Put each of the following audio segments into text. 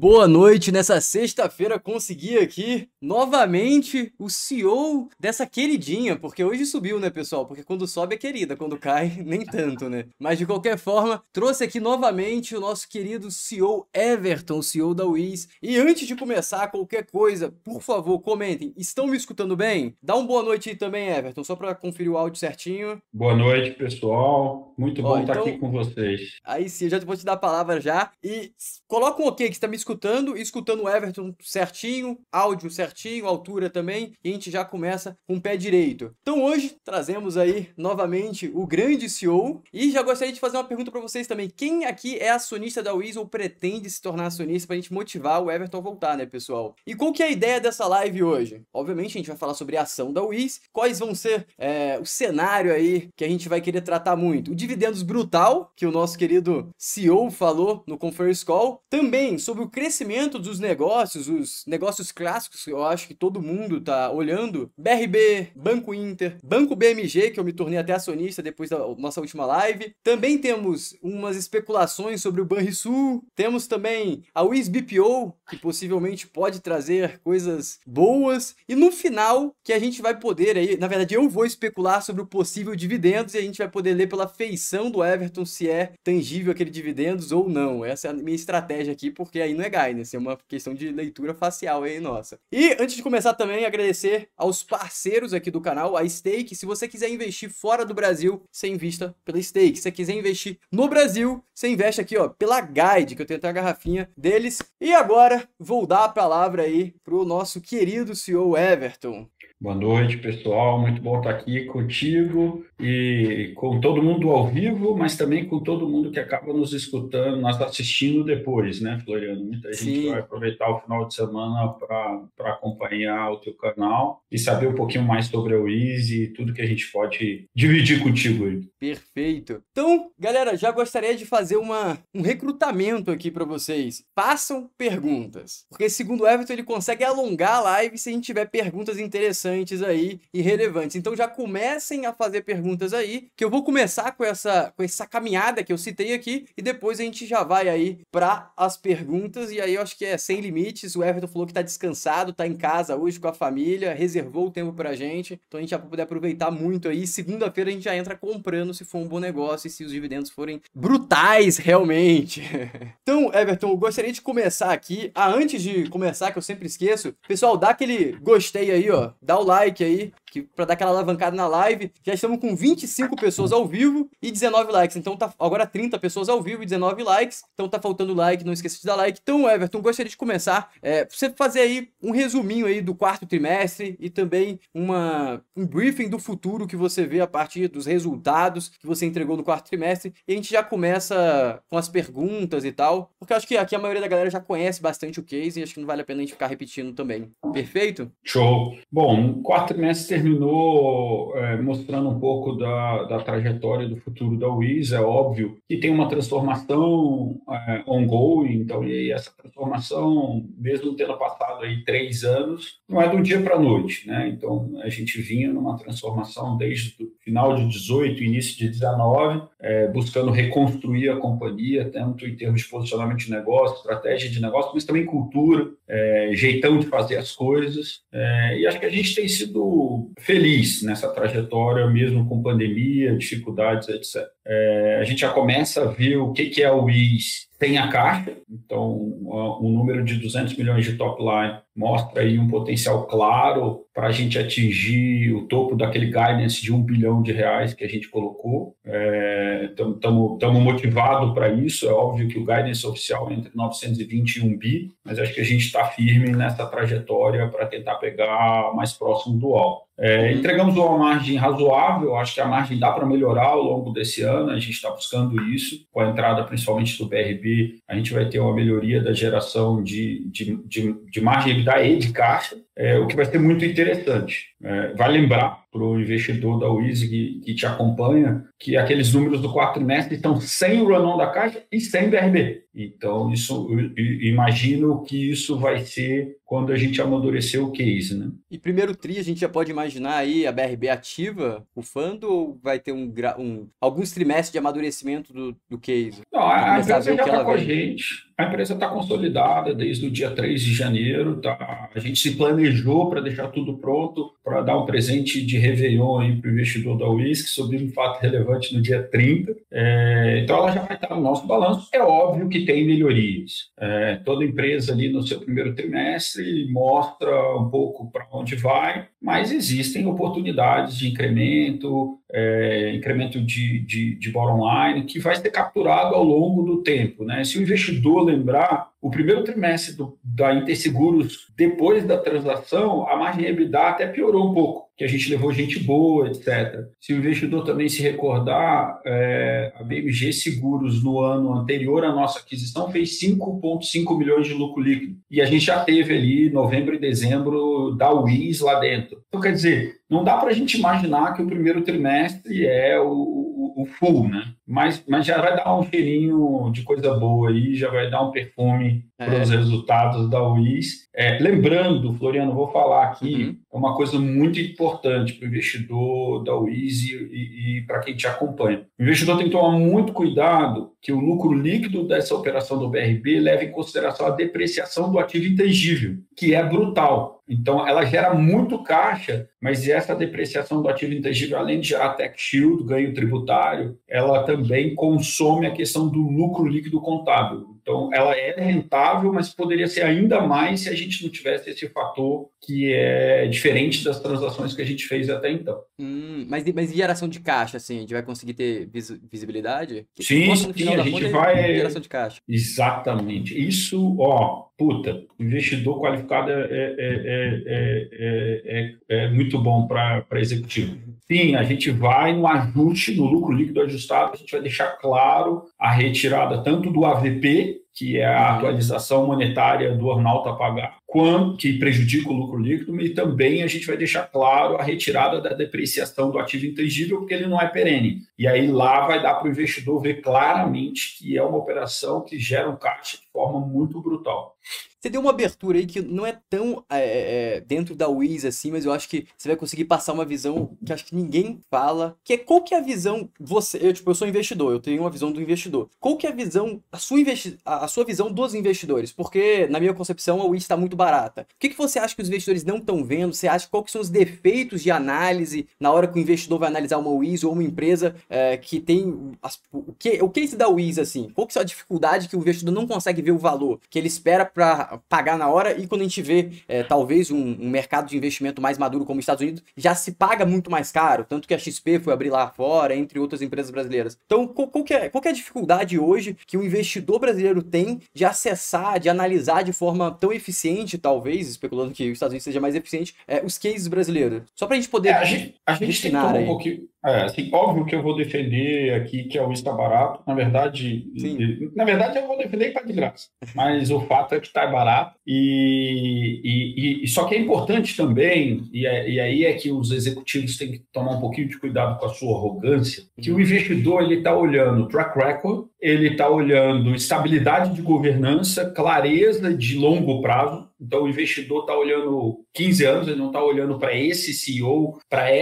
Boa noite, nessa sexta-feira consegui aqui novamente o CEO dessa queridinha, porque hoje subiu, né, pessoal? Porque quando sobe é querida, quando cai, nem tanto, né? Mas de qualquer forma, trouxe aqui novamente o nosso querido CEO Everton, CEO da Wiz. E antes de começar qualquer coisa, por favor, comentem. Estão me escutando bem? Dá uma boa noite aí também, Everton, só para conferir o áudio certinho. Boa noite, pessoal. Muito bom Ó, estar então, aqui com vocês. Aí sim, eu já vou te dar a palavra já. E coloca um ok que está me escutando, escutando o Everton certinho, áudio certinho, altura também, e a gente já começa com o pé direito. Então hoje trazemos aí novamente o grande CEO e já gostaria de fazer uma pergunta para vocês também. Quem aqui é acionista da Wiz ou pretende se tornar acionista para a gente motivar o Everton a voltar, né, pessoal? E qual que é a ideia dessa live hoje? Obviamente a gente vai falar sobre a ação da Wiz, quais vão ser é, o cenário aí que a gente vai querer tratar muito. O dividendos brutal, que o nosso querido CEO falou no Conference Call, também sobre o crescimento dos negócios, os negócios clássicos que eu acho que todo mundo tá olhando. BRB, Banco Inter, Banco BMG, que eu me tornei até acionista depois da nossa última live. Também temos umas especulações sobre o Banrisul. Temos também a WISBPO, que possivelmente pode trazer coisas boas. E no final, que a gente vai poder aí, na verdade eu vou especular sobre o possível dividendos e a gente vai poder ler pela feição do Everton se é tangível aquele dividendos ou não. Essa é a minha estratégia aqui, porque aí não é guidance, é uma questão de leitura facial aí nossa. E antes de começar também, agradecer aos parceiros aqui do canal, a Stake. Se você quiser investir fora do Brasil, você invista pela Stake. Se você quiser investir no Brasil, você investe aqui, ó, pela Guide, que eu tenho até a garrafinha deles. E agora, vou dar a palavra aí pro nosso querido CEO Everton. Boa noite, pessoal. Muito bom estar aqui contigo e com todo mundo ao vivo, mas também com todo mundo que acaba nos escutando, nos assistindo depois, né, Floriano? Muita Sim. gente vai aproveitar o final de semana para acompanhar o teu canal e saber um pouquinho mais sobre o Easy e tudo que a gente pode dividir contigo aí. Perfeito. Então, galera, já gostaria de fazer uma, um recrutamento aqui para vocês. Façam perguntas, porque segundo o Everton ele consegue alongar a live se a gente tiver perguntas interessantes interessantes aí e relevantes. Então já comecem a fazer perguntas aí, que eu vou começar com essa, com essa caminhada que eu citei aqui e depois a gente já vai aí para as perguntas e aí eu acho que é sem limites. O Everton falou que tá descansado, tá em casa hoje com a família, reservou o tempo pra gente, então a gente já vai poder aproveitar muito aí. Segunda-feira a gente já entra comprando se for um bom negócio e se os dividendos forem brutais realmente. então, Everton, eu gostaria de começar aqui. Ah, antes de começar, que eu sempre esqueço, pessoal, dá aquele gostei aí, ó. Dá o like aí, que para dar aquela alavancada na live. Já estamos com 25 pessoas ao vivo e 19 likes. Então tá agora 30 pessoas ao vivo e 19 likes. Então tá faltando like, não esqueça de dar like. Então, Everton, gostaria de começar é, você fazer aí um resuminho aí do quarto trimestre e também uma um briefing do futuro que você vê a partir dos resultados que você entregou no quarto trimestre. E a gente já começa com as perguntas e tal, porque acho que aqui a maioria da galera já conhece bastante o case e acho que não vale a pena a gente ficar repetindo também. Perfeito? Show. Bom, o quarto trimestre terminou é, mostrando um pouco da, da trajetória do futuro da Wiz. É óbvio que tem uma transformação é, ongoing, então, e essa transformação, mesmo tendo passado aí três anos, não é do dia para a noite, né? Então, a gente vinha numa transformação desde o final de 18, início de 19, é, buscando reconstruir a companhia, tanto em termos de posicionamento de negócio, estratégia de negócio, mas também cultura, é, jeitão de fazer as coisas. É, e acho que a gente tem sido feliz nessa trajetória, mesmo com pandemia, dificuldades, etc. É, a gente já começa a ver o que, que é o WIS tem a caixa, então o número de 200 milhões de top line mostra aí um potencial claro para a gente atingir o topo daquele guidance de um bilhão de reais que a gente colocou. Estamos é, motivados para isso. É óbvio que o guidance oficial é entre 920 e 1 bi, mas acho que a gente está firme nessa trajetória para tentar pegar mais próximo do alto. É, entregamos uma margem razoável, acho que a margem dá para melhorar ao longo desse ano, a gente está buscando isso, com a entrada principalmente do BRB, a gente vai ter uma melhoria da geração de, de, de, de margem EBITDA e de caixa, é, o que vai ser muito interessante. É, vai lembrar para o investidor da Wiz que, que, te acompanha que aqueles números do quarto trimestre estão sem o run da caixa e sem BRB. Então, isso, imagino que isso vai ser quando a gente amadurecer o case, né? E primeiro tri, a gente já pode imaginar aí a BRB ativa, o fundo, ou vai ter um, um alguns trimestres de amadurecimento do, do case? Não, a, a empresa já está com a gente. A empresa está consolidada desde o dia 3 de janeiro. Tá? A gente se planejou para deixar tudo pronto, para dar um presente de Réveillon para o investidor da UIS, que subiu um fato relevante no dia 30. É, então, ela já vai estar no nosso balanço. É óbvio que tem melhorias. É, toda empresa ali no seu primeiro trimestre mostra um pouco para onde vai, mas existem oportunidades de incremento, é, incremento de, de, de bottom line, que vai ser capturado ao longo do tempo. Né? Se o investidor lembrar, o primeiro trimestre do, da Interseguros, depois da transação, a margem EBITDA até piorou um pouco, que a gente levou gente boa, etc. Se o investidor também se recordar, é, a BMG Seguros, no ano anterior à nossa aquisição, fez 5,5 milhões de lucro líquido. E a gente já teve ali novembro e dezembro da WIS lá dentro. Então, quer dizer, não dá para a gente imaginar que o primeiro trimestre é o o, full, né? Mas, mas já vai dar um cheirinho de coisa boa aí, já vai dar um perfume é. para os resultados da UIS. É, lembrando, Floriano, vou falar aqui, uhum. é uma coisa muito importante para o investidor da UIS e, e, e para quem te acompanha. O investidor tem que tomar muito cuidado que o lucro líquido dessa operação do BRB leve em consideração a depreciação do ativo intangível, que é brutal. Então, ela gera muito caixa, mas essa depreciação do ativo intangível, além de gerar tax shield, ganho tributário, ela também consome a questão do lucro líquido contábil. Então, ela é rentável, mas poderia ser ainda mais se a gente não tivesse esse fator que é diferente das transações que a gente fez até então. Hum, mas, mas geração de caixa, assim, a gente vai conseguir ter visibilidade? Sim, sim, a gente vai... Geração de caixa. Exatamente. Isso, ó, puta, investidor qualificado é, é, é, é muito bom para executivo. Sim, a gente vai no ajuste, no lucro líquido ajustado, a gente vai deixar claro a retirada tanto do AVP, que é a atualização monetária do ornalto a pagar, quanto, que prejudica o lucro líquido, e também a gente vai deixar claro a retirada da depreciação do ativo intangível, porque ele não é perene. E aí lá vai dar para o investidor ver claramente que é uma operação que gera um caixa de forma muito brutal. Você deu uma abertura aí que não é tão é, é, dentro da Wiz assim, mas eu acho que você vai conseguir passar uma visão que acho que ninguém fala, que é qual que é a visão, você, eu, tipo, eu sou investidor, eu tenho uma visão do investidor. Qual que é a visão, a sua, investi a, a sua visão dos investidores? Porque, na minha concepção, a Wiz está muito barata. O que, que você acha que os investidores não estão vendo? Você acha quais são os defeitos de análise na hora que o investidor vai analisar uma Wiz ou uma empresa é, que tem as, o, que, o case da Wiz, assim? Qual que é a dificuldade que o investidor não consegue ver o valor, que ele espera para pagar na hora e quando a gente vê é, talvez um, um, mercado de investimento mais maduro como os Estados Unidos, já se paga muito mais caro, tanto que a XP foi abrir lá fora, entre outras empresas brasileiras. Então, qual, qual, que, é, qual que é a dificuldade hoje que o investidor brasileiro tem de acessar, de analisar de forma tão eficiente, talvez, especulando que os Estados Unidos seja mais eficiente, é, os cases brasileiros? Só para a gente poder. É, a gente, a gente tem que tomar um pouquinho é, assim, óbvio que eu vou defender aqui que a Wii está barato. Na verdade, Sim. na verdade eu vou defender que está de graça. Mas o fato é que está barato. E, e, e, só que é importante também, e, é, e aí é que os executivos têm que tomar um pouquinho de cuidado com a sua arrogância, que o investidor ele está olhando track record, ele está olhando estabilidade de governança, clareza de longo prazo. Então, o investidor está olhando 15 anos, ele não está olhando para esse CEO, para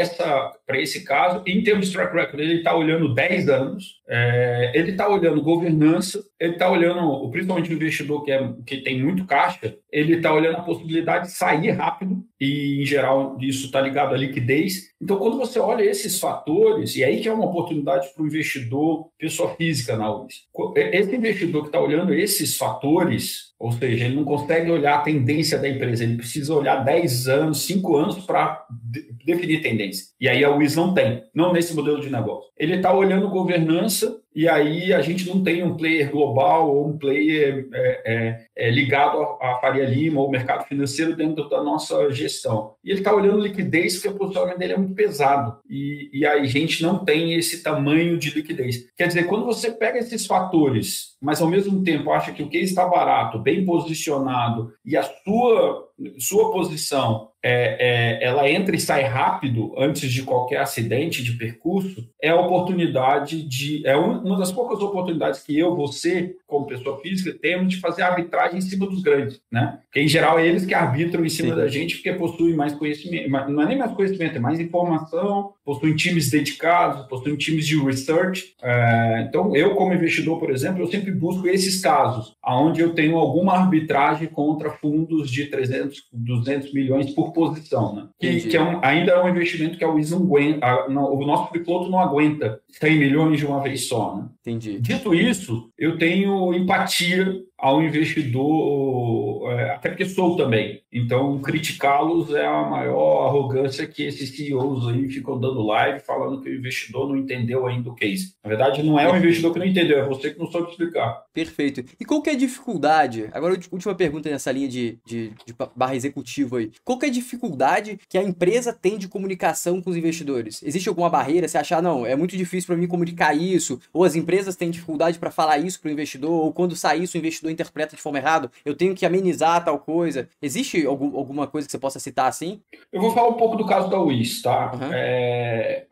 esse caso. Em termos de track record, ele está olhando 10 anos, é, ele está olhando governança, ele está olhando, principalmente o investidor que, é, que tem muito caixa, ele está olhando a possibilidade de sair rápido, e em geral isso está ligado à liquidez. Então, quando você olha esses fatores, e aí que é uma oportunidade para o investidor, pessoa física na UIS, esse investidor que está olhando esses fatores, ou seja, ele não consegue olhar a tendência da empresa, ele precisa olhar 10 anos, 5 anos para de definir tendência. E aí a UIS não tem, não nesse modelo de negócio. Ele está olhando governança e aí a gente não tem um player global ou um player é, é, é ligado à Faria Lima ou mercado financeiro dentro da nossa gestão. E ele está olhando liquidez porque o posicionamento dele é muito pesado e, e aí a gente não tem esse tamanho de liquidez. Quer dizer, quando você pega esses fatores, mas ao mesmo tempo acha que o que está barato, bem posicionado e a sua sua posição é, é, ela entra e sai rápido antes de qualquer acidente de percurso, é a oportunidade de. É uma das poucas oportunidades que eu, você, como pessoa física, temos de fazer arbitragem em cima dos grandes, né? Porque, em geral, é eles que arbitram em cima Sim. da gente porque possuem mais conhecimento. Não é nem mais conhecimento, é mais informação, possuem times dedicados, possuem times de research. É, então, eu, como investidor, por exemplo, eu sempre busco esses casos, onde eu tenho alguma arbitragem contra fundos de 300, 200 milhões por posição, né? Que, que é um, ainda é um investimento que a Wiz não aguenta, não, o nosso free não aguenta 100 milhões de uma vez só, né? Entendi. Dito isso, eu tenho empatia ao investidor, é, até porque sou também. Então, criticá-los é a maior arrogância que esses CEOs aí ficam dando live falando que o investidor não entendeu ainda o case. Na verdade, não é o investidor que não entendeu, é você que não soube explicar. Perfeito. E qual que é a dificuldade? Agora, última pergunta nessa linha de, de, de barra executiva aí. Qual que é a dificuldade que a empresa tem de comunicação com os investidores? Existe alguma barreira? Você achar, não, é muito difícil para mim comunicar isso? Ou as empresas têm dificuldade para falar isso para o investidor? Ou quando sair isso, o investidor interpreta de forma errada, eu tenho que amenizar tal coisa. Existe algum, alguma coisa que você possa citar assim? Eu vou falar um pouco do caso da Wiz, tá? Uhum. É,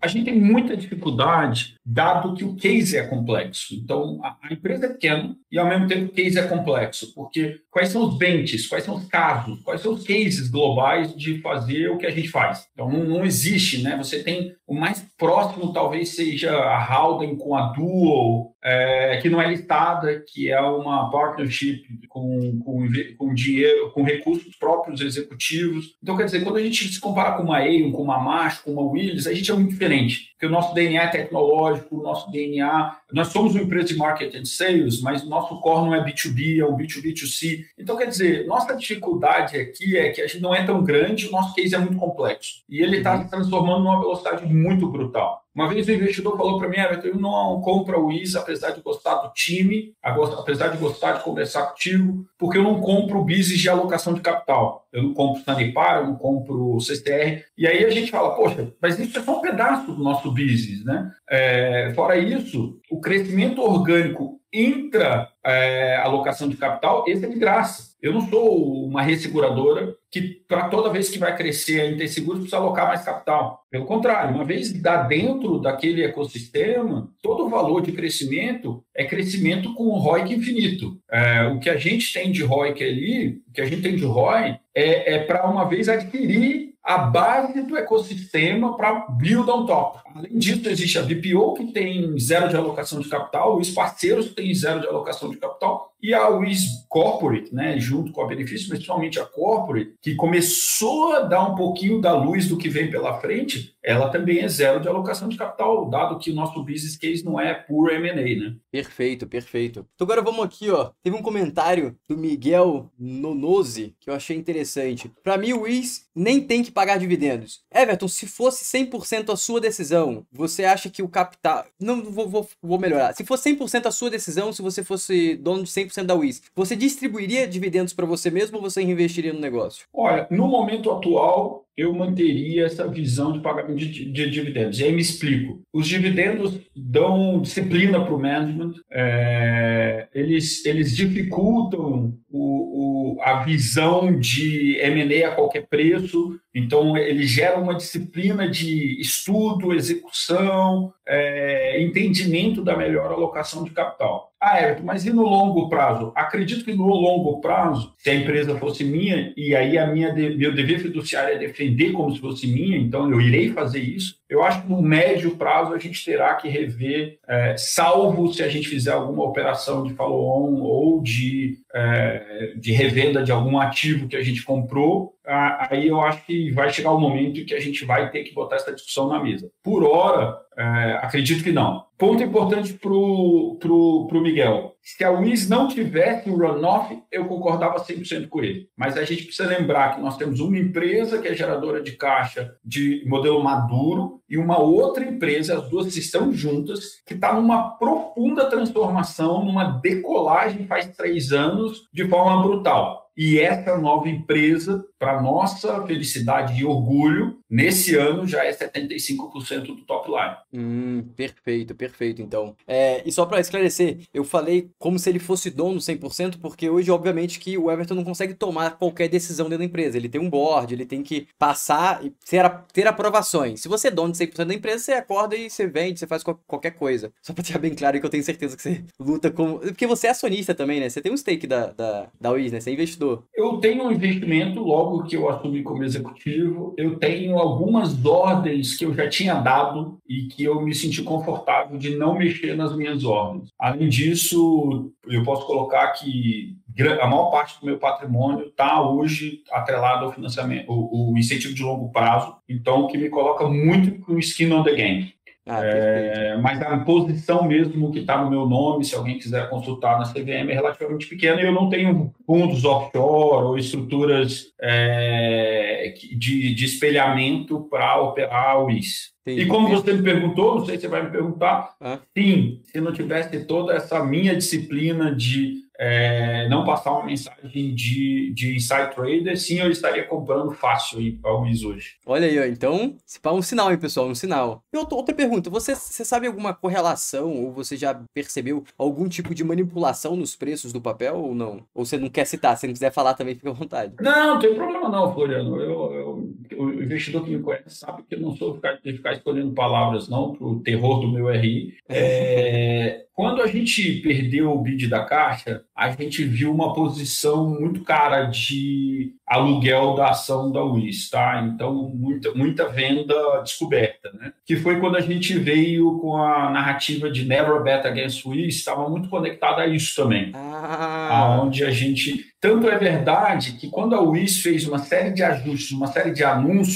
a gente tem muita dificuldade, dado que o case é complexo. Então, a, a, empresa é pequena e, ao mesmo tempo, o case é complexo, porque quais são os benches, quais são os casos, quais são os cases globais de fazer o que a gente faz? Então, não, não existe, né? Você tem o mais próximo, talvez seja a Howden com a Dual, é, que não é listada, que é uma partnership com, com, com dinheiro, com recursos próprios executivos. Então, quer dizer, quando a gente se compara com uma Aon, com uma Marsh, com uma Willis, a gente é muito diferente, porque o nosso DNA é tecnológico, o nosso DNA, nós somos uma empresa de marketing and sales, mas o nosso core não é B2B, é um B2B2C. Então, quer dizer, nossa dificuldade aqui é que a gente não é tão grande, o nosso case é muito complexo. E ele está se transformando numa velocidade muito brutal. Uma vez o investidor falou para mim, Everton, eu não compro o ISA, apesar de gostar do time, apesar de gostar de conversar contigo, porque eu não compro o business de alocação de capital. Eu não compro Sanepar, eu não compro CTR. E aí a gente fala, poxa, mas isso é só um pedaço do nosso business, né? É, fora isso, o crescimento orgânico intra é, alocação de capital, esse é de graça. Eu não sou uma resseguradora que, para toda vez que vai crescer a Interseguros, precisa alocar mais capital. Pelo contrário, uma vez dá dentro daquele ecossistema, todo o valor de crescimento é crescimento com ROIC infinito. É, o que a gente tem de ROIC ali, o que a gente tem de ROI, é, é para uma vez adquirir a base do ecossistema para build on top. Além disso, existe a VPO, que tem zero de alocação de capital, os parceiros têm zero de alocação de capital, e a WIS Corporate, né, junto com a Benefício, principalmente a Corporate, que começou a dar um pouquinho da luz do que vem pela frente, ela também é zero de alocação de capital, dado que o nosso business case não é puro M&A, né? Perfeito, perfeito. Então agora vamos aqui, ó. Teve um comentário do Miguel Nonose que eu achei interessante. Para mim, o WIS nem tem que pagar dividendos. Everton, se fosse 100% a sua decisão, você acha que o capital... Não, vou, vou, vou melhorar. Se fosse 100% a sua decisão, se você fosse dono de 100% da WIS, você distribuiria dividendos para você mesmo ou você reinvestiria no negócio? Olha, no momento atual, eu manteria essa visão de pagamento de, de, dividendos. E aí me explico. Os dividendos dão disciplina para o management, é, eles, eles dificultam o, o, a visão de M&A a qualquer preço, então eles geram uma disciplina de estudo, execução, é, entendimento da melhor alocação de capital. Ah, Everton, mas e no longo prazo? Acredito que no longo prazo, se a empresa fosse minha, e aí a minha meu dever fiduciário é defender como se fosse minha, então eu irei fazer isso. Eu acho que no médio prazo a gente terá que rever, é, salvo se a gente fizer alguma operação de follow-on ou de, é, de revenda de algum ativo que a gente comprou, aí eu acho que vai chegar o momento que a gente vai ter que botar essa discussão na mesa. Por hora, é, acredito que não. Ponto importante para o pro, pro Miguel. Se a Wiz não tivesse o runoff, eu concordava 100% com ele. Mas a gente precisa lembrar que nós temos uma empresa que é geradora de caixa de modelo maduro e uma outra empresa, as duas estão juntas, que está numa profunda transformação, numa decolagem faz três anos de forma brutal. E essa nova empresa, para nossa felicidade e orgulho, nesse ano já é 75% do top line. Hum, perfeito, perfeito, então. É, e só para esclarecer, eu falei como se ele fosse dono 100%, porque hoje, obviamente, que o Everton não consegue tomar qualquer decisão dentro da empresa. Ele tem um board, ele tem que passar e ter, ter aprovações. Se você é dono de 100% da empresa, você acorda e você vende, você faz qualquer coisa. Só pra deixar bem claro que eu tenho certeza que você luta como... Porque você é acionista também, né? Você tem um stake da, da, da Wiz, né? Você é investidor. Eu tenho um investimento logo que eu assumi como executivo. Eu tenho algumas ordens que eu já tinha dado e que eu me senti confortável de não mexer nas minhas ordens. Além disso, eu posso colocar que a maior parte do meu patrimônio está hoje atrelado ao financiamento, o, incentivo de longo prazo, então que me coloca muito com skin on the game. Ah, é, mas a posição mesmo que está no meu nome, se alguém quiser consultar na CVM, é relativamente pequena eu não tenho fundos offshore ou estruturas é, de, de espelhamento para operar o IS. E como você me perguntou, não sei se você vai me perguntar, ah. sim, se não tivesse toda essa minha disciplina de é, não passar uma mensagem de, de inside trader, sim, eu estaria comprando fácil o Wiz hoje. Olha aí, ó, então, se pá, um sinal, hein, pessoal, um sinal. E outra pergunta, você, você sabe alguma correlação, ou você já percebeu algum tipo de manipulação nos preços do papel, ou não? Ou você não quer citar, se não quiser falar também, fica à vontade. Não, não tem problema não, Floriano. Eu, eu, o investidor que me conhece sabe que eu não sou de ficar escolhendo palavras, não, para o terror do meu RI. É, quando a gente perdeu o bid da Caixa, a gente viu uma posição muito cara de aluguel da ação da UIS, tá? Então, muita, muita venda descoberta, né? Que foi quando a gente veio com a narrativa de Never Bet Against UIS, estava muito conectada a isso também. Ah. Onde a gente tanto é verdade que quando a UIS fez uma série de ajustes, uma série de anúncios,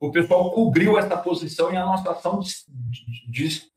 o pessoal cobriu essa posição e a nossa ação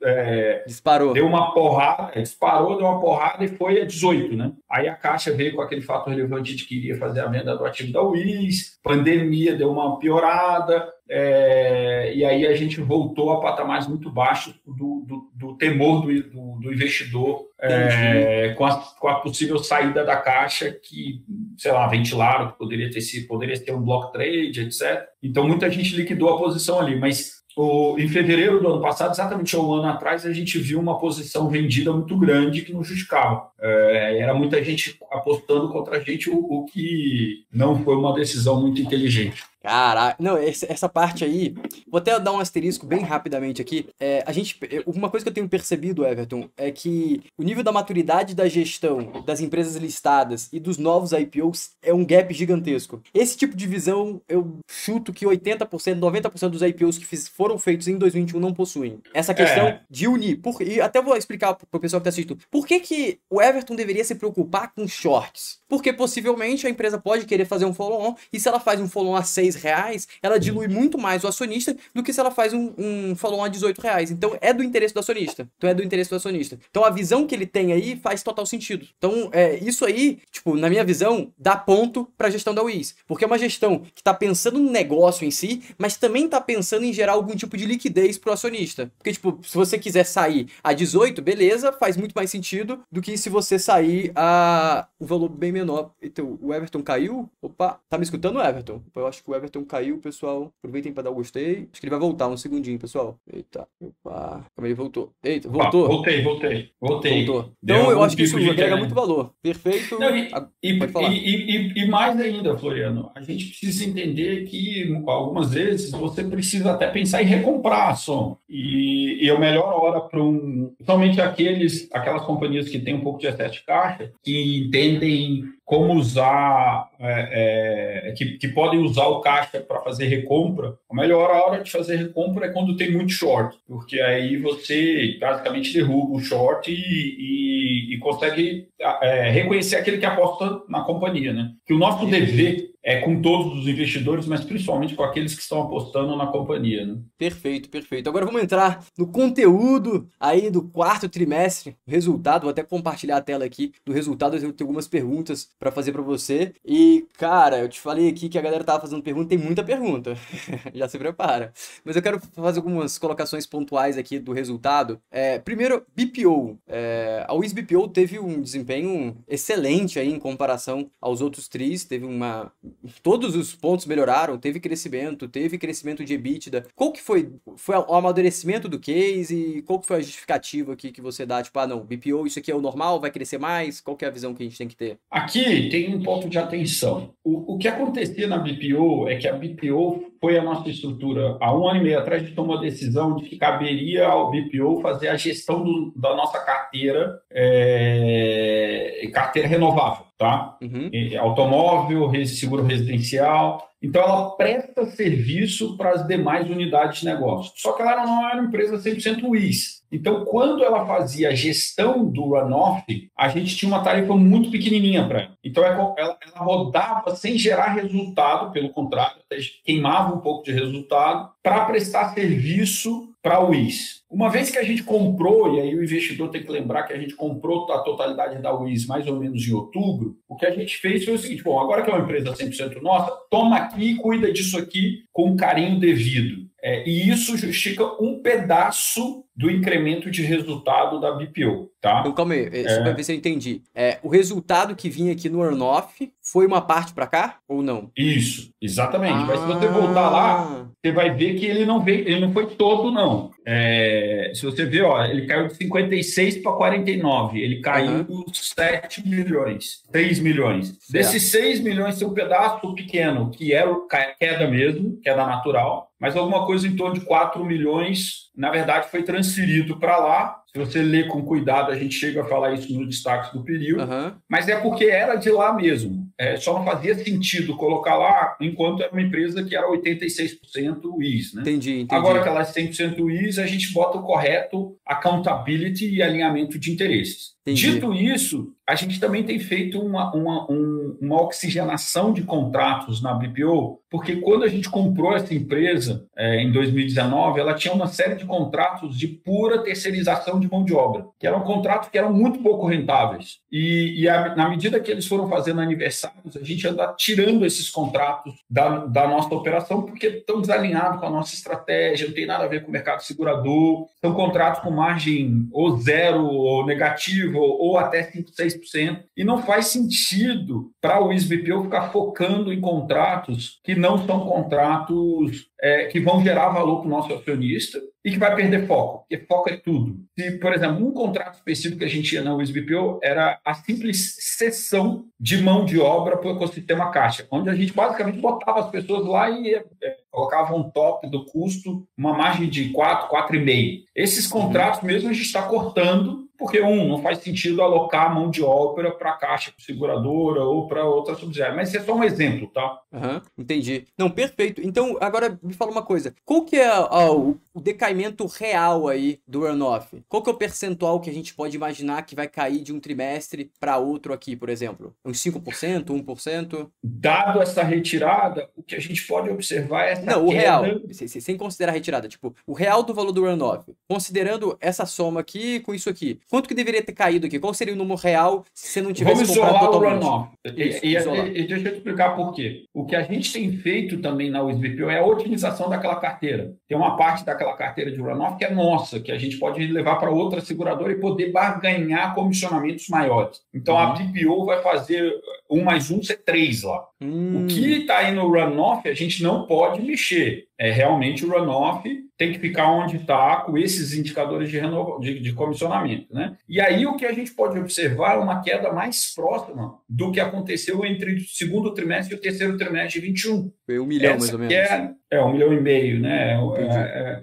é, disparou. Deu uma porrada, disparou, deu uma porrada e foi a 18, né? Aí a Caixa veio com aquele fato relevante de que iria fazer a venda do ativo da UIS, pandemia deu uma piorada, é, e aí a gente voltou a patamares muito baixos do, do, do temor do, do, do investidor é, com, a, com, a, possível saída da caixa que, sei lá, ventilaram que poderia ter sido, poderia ter um block trade, etc. Então muita gente liquidou a posição ali, mas o, em fevereiro do ano passado, exatamente um ano atrás, a gente viu uma posição vendida muito grande que não justificava. É, era muita gente apostando contra a gente, o, o que não foi uma decisão muito inteligente. Caraca, não, essa parte aí, vou até dar um asterisco bem rapidamente aqui. É, a gente, uma coisa que eu tenho percebido, Everton, é que o nível da maturidade da gestão das empresas listadas e dos novos IPOs é um gap gigantesco. Esse tipo de visão, eu chuto que 80%, 90% dos IPOs que fiz, foram feitos em 2021 não possuem. Essa questão é. de unir, por, e até vou explicar pro pessoal que tá assistindo, por que que o Everton deveria se preocupar com shorts? Porque possivelmente a empresa pode querer fazer um follow-on e se ela faz um follow-on a 6 reais, ela dilui muito mais o acionista do que se ela faz um, um follow-on a 18 reais. Então é do interesse do acionista. Então é do interesse do acionista. Então a visão que ele tem aí faz total sentido. Então é, isso aí, tipo, na minha visão, dá ponto para a gestão da Wiz. Porque é uma gestão que está pensando no negócio em si, mas também está pensando em gerar algum tipo de liquidez pro acionista. Porque, tipo, se você quiser sair a 18, beleza, faz muito mais sentido do que se você sair a um valor bem menor. Então, o Everton caiu. Opa, tá me escutando, Everton? Eu acho que o Everton caiu, pessoal. Aproveitem para dar o gostei. Acho que ele vai voltar um segundinho, pessoal. Eita, opa. Ele voltou? Eita, voltou. voltei, voltei. Voltei. Voltou. Então, eu acho que isso agrega muito valor. Perfeito. Não, e, e, falar. E, e, mais ainda, Floriano, a gente precisa entender que algumas vezes você precisa até pensar em recomprar a ação. E, e a melhor hora para um. Somente aqueles, aquelas companhias que têm um pouco de excesso de caixa, que entendem como usar, é, é, que, que, podem usar o caixa para fazer recompra, a melhor hora de fazer recompra é quando tem muito short, porque aí você basicamente derruba o short e, e, e consegue é, reconhecer aquele que aposta na companhia. Né? Que o nosso dever é com todos os investidores, mas principalmente com aqueles que estão apostando na companhia. Né? Perfeito, perfeito. Agora vamos entrar no conteúdo aí do quarto trimestre, resultado, vou até compartilhar a tela aqui do resultado, eu tenho algumas perguntas para fazer para você. E, cara, eu te falei aqui que a galera tava fazendo pergunta, tem muita pergunta. Já se prepara. Mas eu quero fazer algumas colocações pontuais aqui do resultado. É, primeiro, BPO. É, a WIS BPO teve um desempenho excelente aí em comparação aos outros TRIs, teve uma todos os pontos melhoraram, teve crescimento, teve crescimento de EBITDA. Qual que foi, foi o amadurecimento do case e qual que foi a justificativa aqui que você dá? Tipo, ah, não, BPO, isso aqui é o normal, vai crescer mais? Qual que é a visão que a gente tem que ter? Aqui tem um ponto de atenção. O, o que acontecia na BPO é que a BPO foi a nossa estrutura. Há um ano e meio atrás, a gente tomou a decisão de que caberia ao BPO fazer a gestão do, da nossa carteira, é, carteira renovável, tá? Uhum. Automóvel, seguro residencial. Então, ela presta serviço para as demais unidades de negócio. Só que ela não era uma empresa 100% WIS. Então, quando ela fazia a gestão do runoff, a gente tinha uma tarefa muito pequenininha para ela. Então, ela, ela, rodava sem gerar resultado, pelo contrário, queimava um pouco de resultado para prestar serviço para o WIS. Uma vez que a gente comprou, e aí o investidor tem que lembrar que a gente comprou a totalidade da WIS mais ou menos em outubro, o que a gente fez foi o seguinte: bom, agora que é uma empresa 100% nossa, toma e cuida disso aqui com carinho devido. É, e isso justifica um pedaço do incremento de resultado da BPO, tá? Então, calma aí, é... só para ver se eu entendi. É, o resultado que vinha aqui no earn-off foi uma parte para cá ou não? Isso, exatamente. Ah... Mas se você voltar lá, ah. você vai ver que ele não veio, ele não foi todo, não. É, se você ver, ó, ele caiu de 56 para 49, ele caiu uhum. 7 milhões, 3 milhões. Desses 6 milhões tem um pedaço pequeno, que era queda mesmo, queda natural, mas alguma coisa em torno de 4 milhões, na verdade, foi transferido para lá se você ler com cuidado, a gente chega a falar isso no destaque do período, uhum. mas é porque era de lá mesmo. É, só não fazia sentido colocar lá enquanto era uma empresa que era 86% WIS. Né? Entendi, entendi. Agora que ela é 100% WIS, a gente bota o correto accountability e alinhamento de interesses. Entendi. Dito isso, a gente também tem feito uma, uma, um, uma oxigenação de contratos na BPO, porque quando a gente comprou essa empresa é, em 2019, ela tinha uma série de contratos de pura terceirização de mão de obra, que eram contratos que eram muito pouco rentáveis. E, e a, na medida que eles foram fazendo aniversários, a gente anda tirando esses contratos da, da nossa operação, porque estão desalinhados com a nossa estratégia, não tem nada a ver com o mercado segurador, são contratos com margem ou zero ou negativo, ou até 5, 6%. E não faz sentido para o SBPO ficar focando em contratos que não são contratos é, que vão gerar valor para o nosso acionista e que vai perder foco, porque foco é tudo. Se, por exemplo, um contrato específico que a gente tinha na USBPO era a simples cessão de mão de obra para o ecossistema caixa, onde a gente basicamente botava as pessoas lá e é, colocava um top do custo, uma margem de 4, 4,5. Esses contratos mesmo a gente está cortando porque, um, não faz sentido alocar mão de obra para a caixa seguradora ou para outra subsidiária. Mas isso é só um exemplo, tá? Uhum, entendi. Não, perfeito. Então, agora me fala uma coisa. Qual que é a, a, o decaimento real aí do runoff? Qual que é o percentual que a gente pode imaginar que vai cair de um trimestre para outro aqui, por exemplo? Uns 5%, 1%? Dado essa retirada, o que a gente pode observar é essa Não, o real, sem considerar a retirada. Tipo, o real do valor do runoff, considerando essa soma aqui com isso aqui, Quanto que deveria ter caído aqui? Qual seria o número real se você não tivesse Vamos comprado totalmente? o runoff. E, e, e, deixa eu te explicar por quê. O que a gente tem feito também na USBPO é a otimização daquela carteira. Tem uma parte daquela carteira de runoff que é nossa, que a gente pode levar para outra seguradora e poder barganhar comissionamentos maiores. Então uhum. a BPO vai fazer um mais um ser três lá. Hum. O que está aí no runoff a gente não pode mexer. É realmente o runoff tem que ficar onde está com esses indicadores de, renovo, de, de, comissionamento. Né? E aí o que a gente pode observar é uma queda mais próxima do que aconteceu entre o segundo trimestre e o terceiro trimestre de 21. Foi um milhão, Essa mais ou menos. É, é, um milhão e meio, né?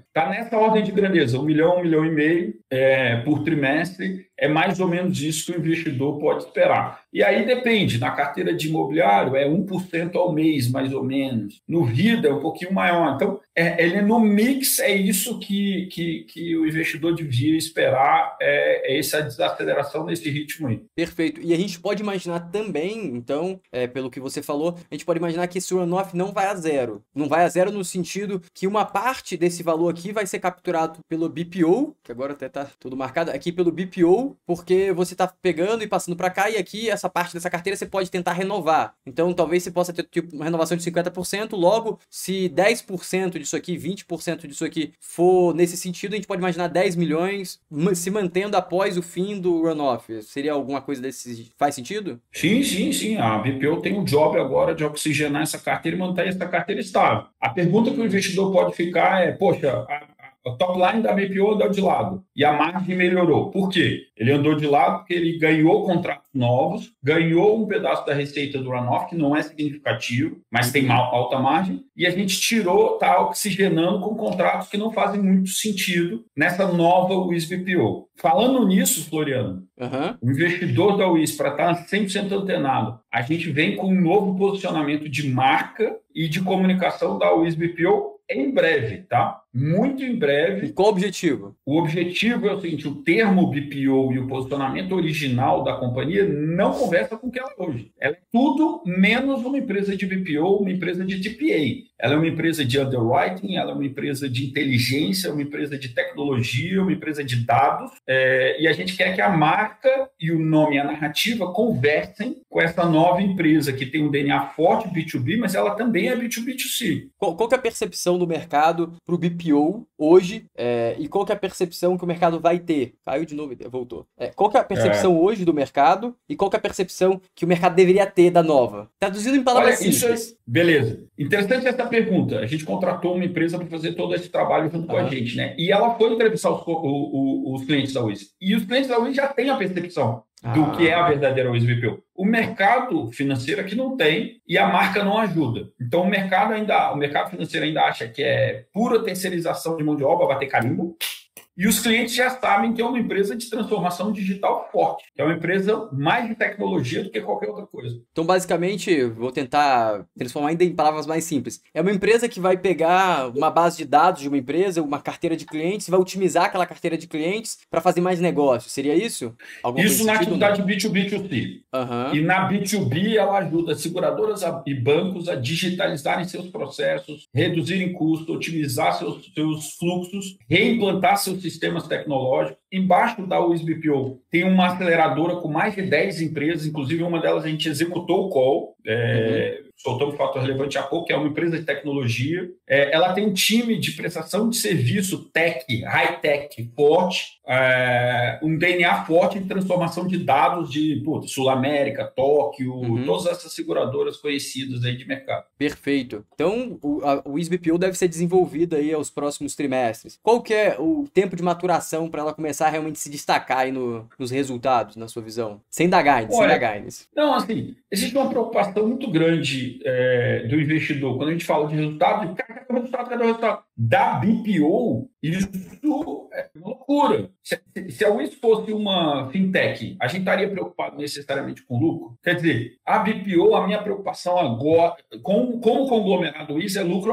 Está é, é, nessa ordem de grandeza, um milhão, um milhão e meio é, por trimestre. É mais ou menos isso que o investidor pode esperar. E aí depende, na carteira de imobiliário é 1% ao mês, mais ou menos. No vida é um pouquinho maior. Então, é, ele no mix é isso que, que, que o investidor devia esperar, é, é essa desaceleração nesse ritmo aí. Perfeito. E a gente pode imaginar também, então, é, pelo que você falou, a gente pode imaginar que esse runoff não vai a zero. Não vai a zero no sentido que uma parte desse valor aqui vai ser capturado pelo BPO, que agora até está tudo marcado, aqui pelo BPO Porque você está pegando e passando para cá, e aqui essa parte dessa carteira você pode tentar renovar. Então, talvez você possa ter tipo, uma renovação de 50%, logo, se 10% disso aqui, 20% disso aqui for nesse sentido, a gente pode imaginar 10 milhões se mantendo após o fim do runoff. Seria alguma coisa desse. Faz sentido? Sim, sim, sim. A BPO tem um job agora de oxigenar essa carteira e manter essa carteira estável. A pergunta que o investidor pode ficar é: poxa, a, o top line da BPO andou de lado e a margem melhorou. Por quê? Ele andou de lado porque ele ganhou contratos novos, ganhou um pedaço da receita do runoff, que não é significativo, mas tem alta margem, e a gente tirou, está oxigenando com contratos que não fazem muito sentido nessa nova WIS BPO. Falando nisso, Floriano, uhum. o investidor da WIS, para estar 100% antenado, a gente vem com um novo posicionamento de marca e de comunicação da WIS BPO em breve, tá? Muito em breve. E qual o objetivo? O objetivo é o seguinte: o termo BPO e o posicionamento original da companhia não conversa com o que ela é hoje. Ela é tudo menos uma empresa de BPO, uma empresa de TPA. Ela é uma empresa de underwriting, ela é uma empresa de inteligência, uma empresa de tecnologia, uma empresa de dados. É, e a gente quer que a marca e o nome e a narrativa conversem com essa nova empresa que tem um DNA forte B2B, mas ela também é B2B2C. Qual, qual é a percepção do mercado para o BPO hoje é, e qual é a percepção que o mercado vai ter? Caiu de novo, voltou. É, qual é a percepção é. hoje do mercado e qual é a percepção que o mercado deveria ter da nova? Traduzindo em palavras Olha, simples. É, beleza. Interessante essa pergunta. A gente contratou uma empresa para fazer todo esse trabalho junto com a gente, né? E ela foi entrevistar os, os, os clientes da Wiz. E os clientes da Wiz já têm a percepção do ah. que é a verdadeira BPO. O mercado financeiro aqui não tem e a marca não ajuda. Então o mercado ainda, o mercado financeiro ainda acha que é pura terceirização de mão de obra, bater carimbo. E os clientes já sabem que é uma empresa de transformação digital forte, que é uma empresa mais de tecnologia do que qualquer outra coisa. Então, basicamente, vou tentar transformar ainda em palavras mais simples. É uma empresa que vai pegar uma base de dados de uma empresa, uma carteira de clientes, vai otimizar aquela carteira de clientes para fazer mais negócio. Seria isso? Isso na atividade B2B2C. Uhum. E na B2B, ela ajuda seguradoras e bancos a digitalizarem seus processos, reduzirem custos, otimizar seus, seus fluxos, reimplantar seus sistemas tecnológicos. Embaixo da USBPO tem uma aceleradora com mais de 10 empresas, inclusive uma delas a gente executou o call. É, uhum soltou um fator relevante há pouco, que é uma empresa de tecnologia. É, ela tem um time de prestação de serviço tech, high-tech, forte, é, um DNA forte de transformação de dados de Sul América, Tóquio, uhum. todas essas seguradoras conhecidas aí de mercado. Perfeito. Então, o, a, o deve ser desenvolvido aí aos próximos trimestres. Qual que é o tempo de maturação para ela começar a realmente se destacar aí no, nos resultados, na sua visão? Sem dar guidance, Olha, sem dar guidance. Não, assim, existe uma preocupação muito grande é, do investidor, quando a gente fala de resultado, cadê o resultado, cadê o resultado? Da BPO, isso é loucura. Se, se a WIS fosse uma fintech, a gente estaria preocupado necessariamente com lucro? Quer dizer, a BPO, a minha preocupação agora, com, com o conglomerado WIS, é lucro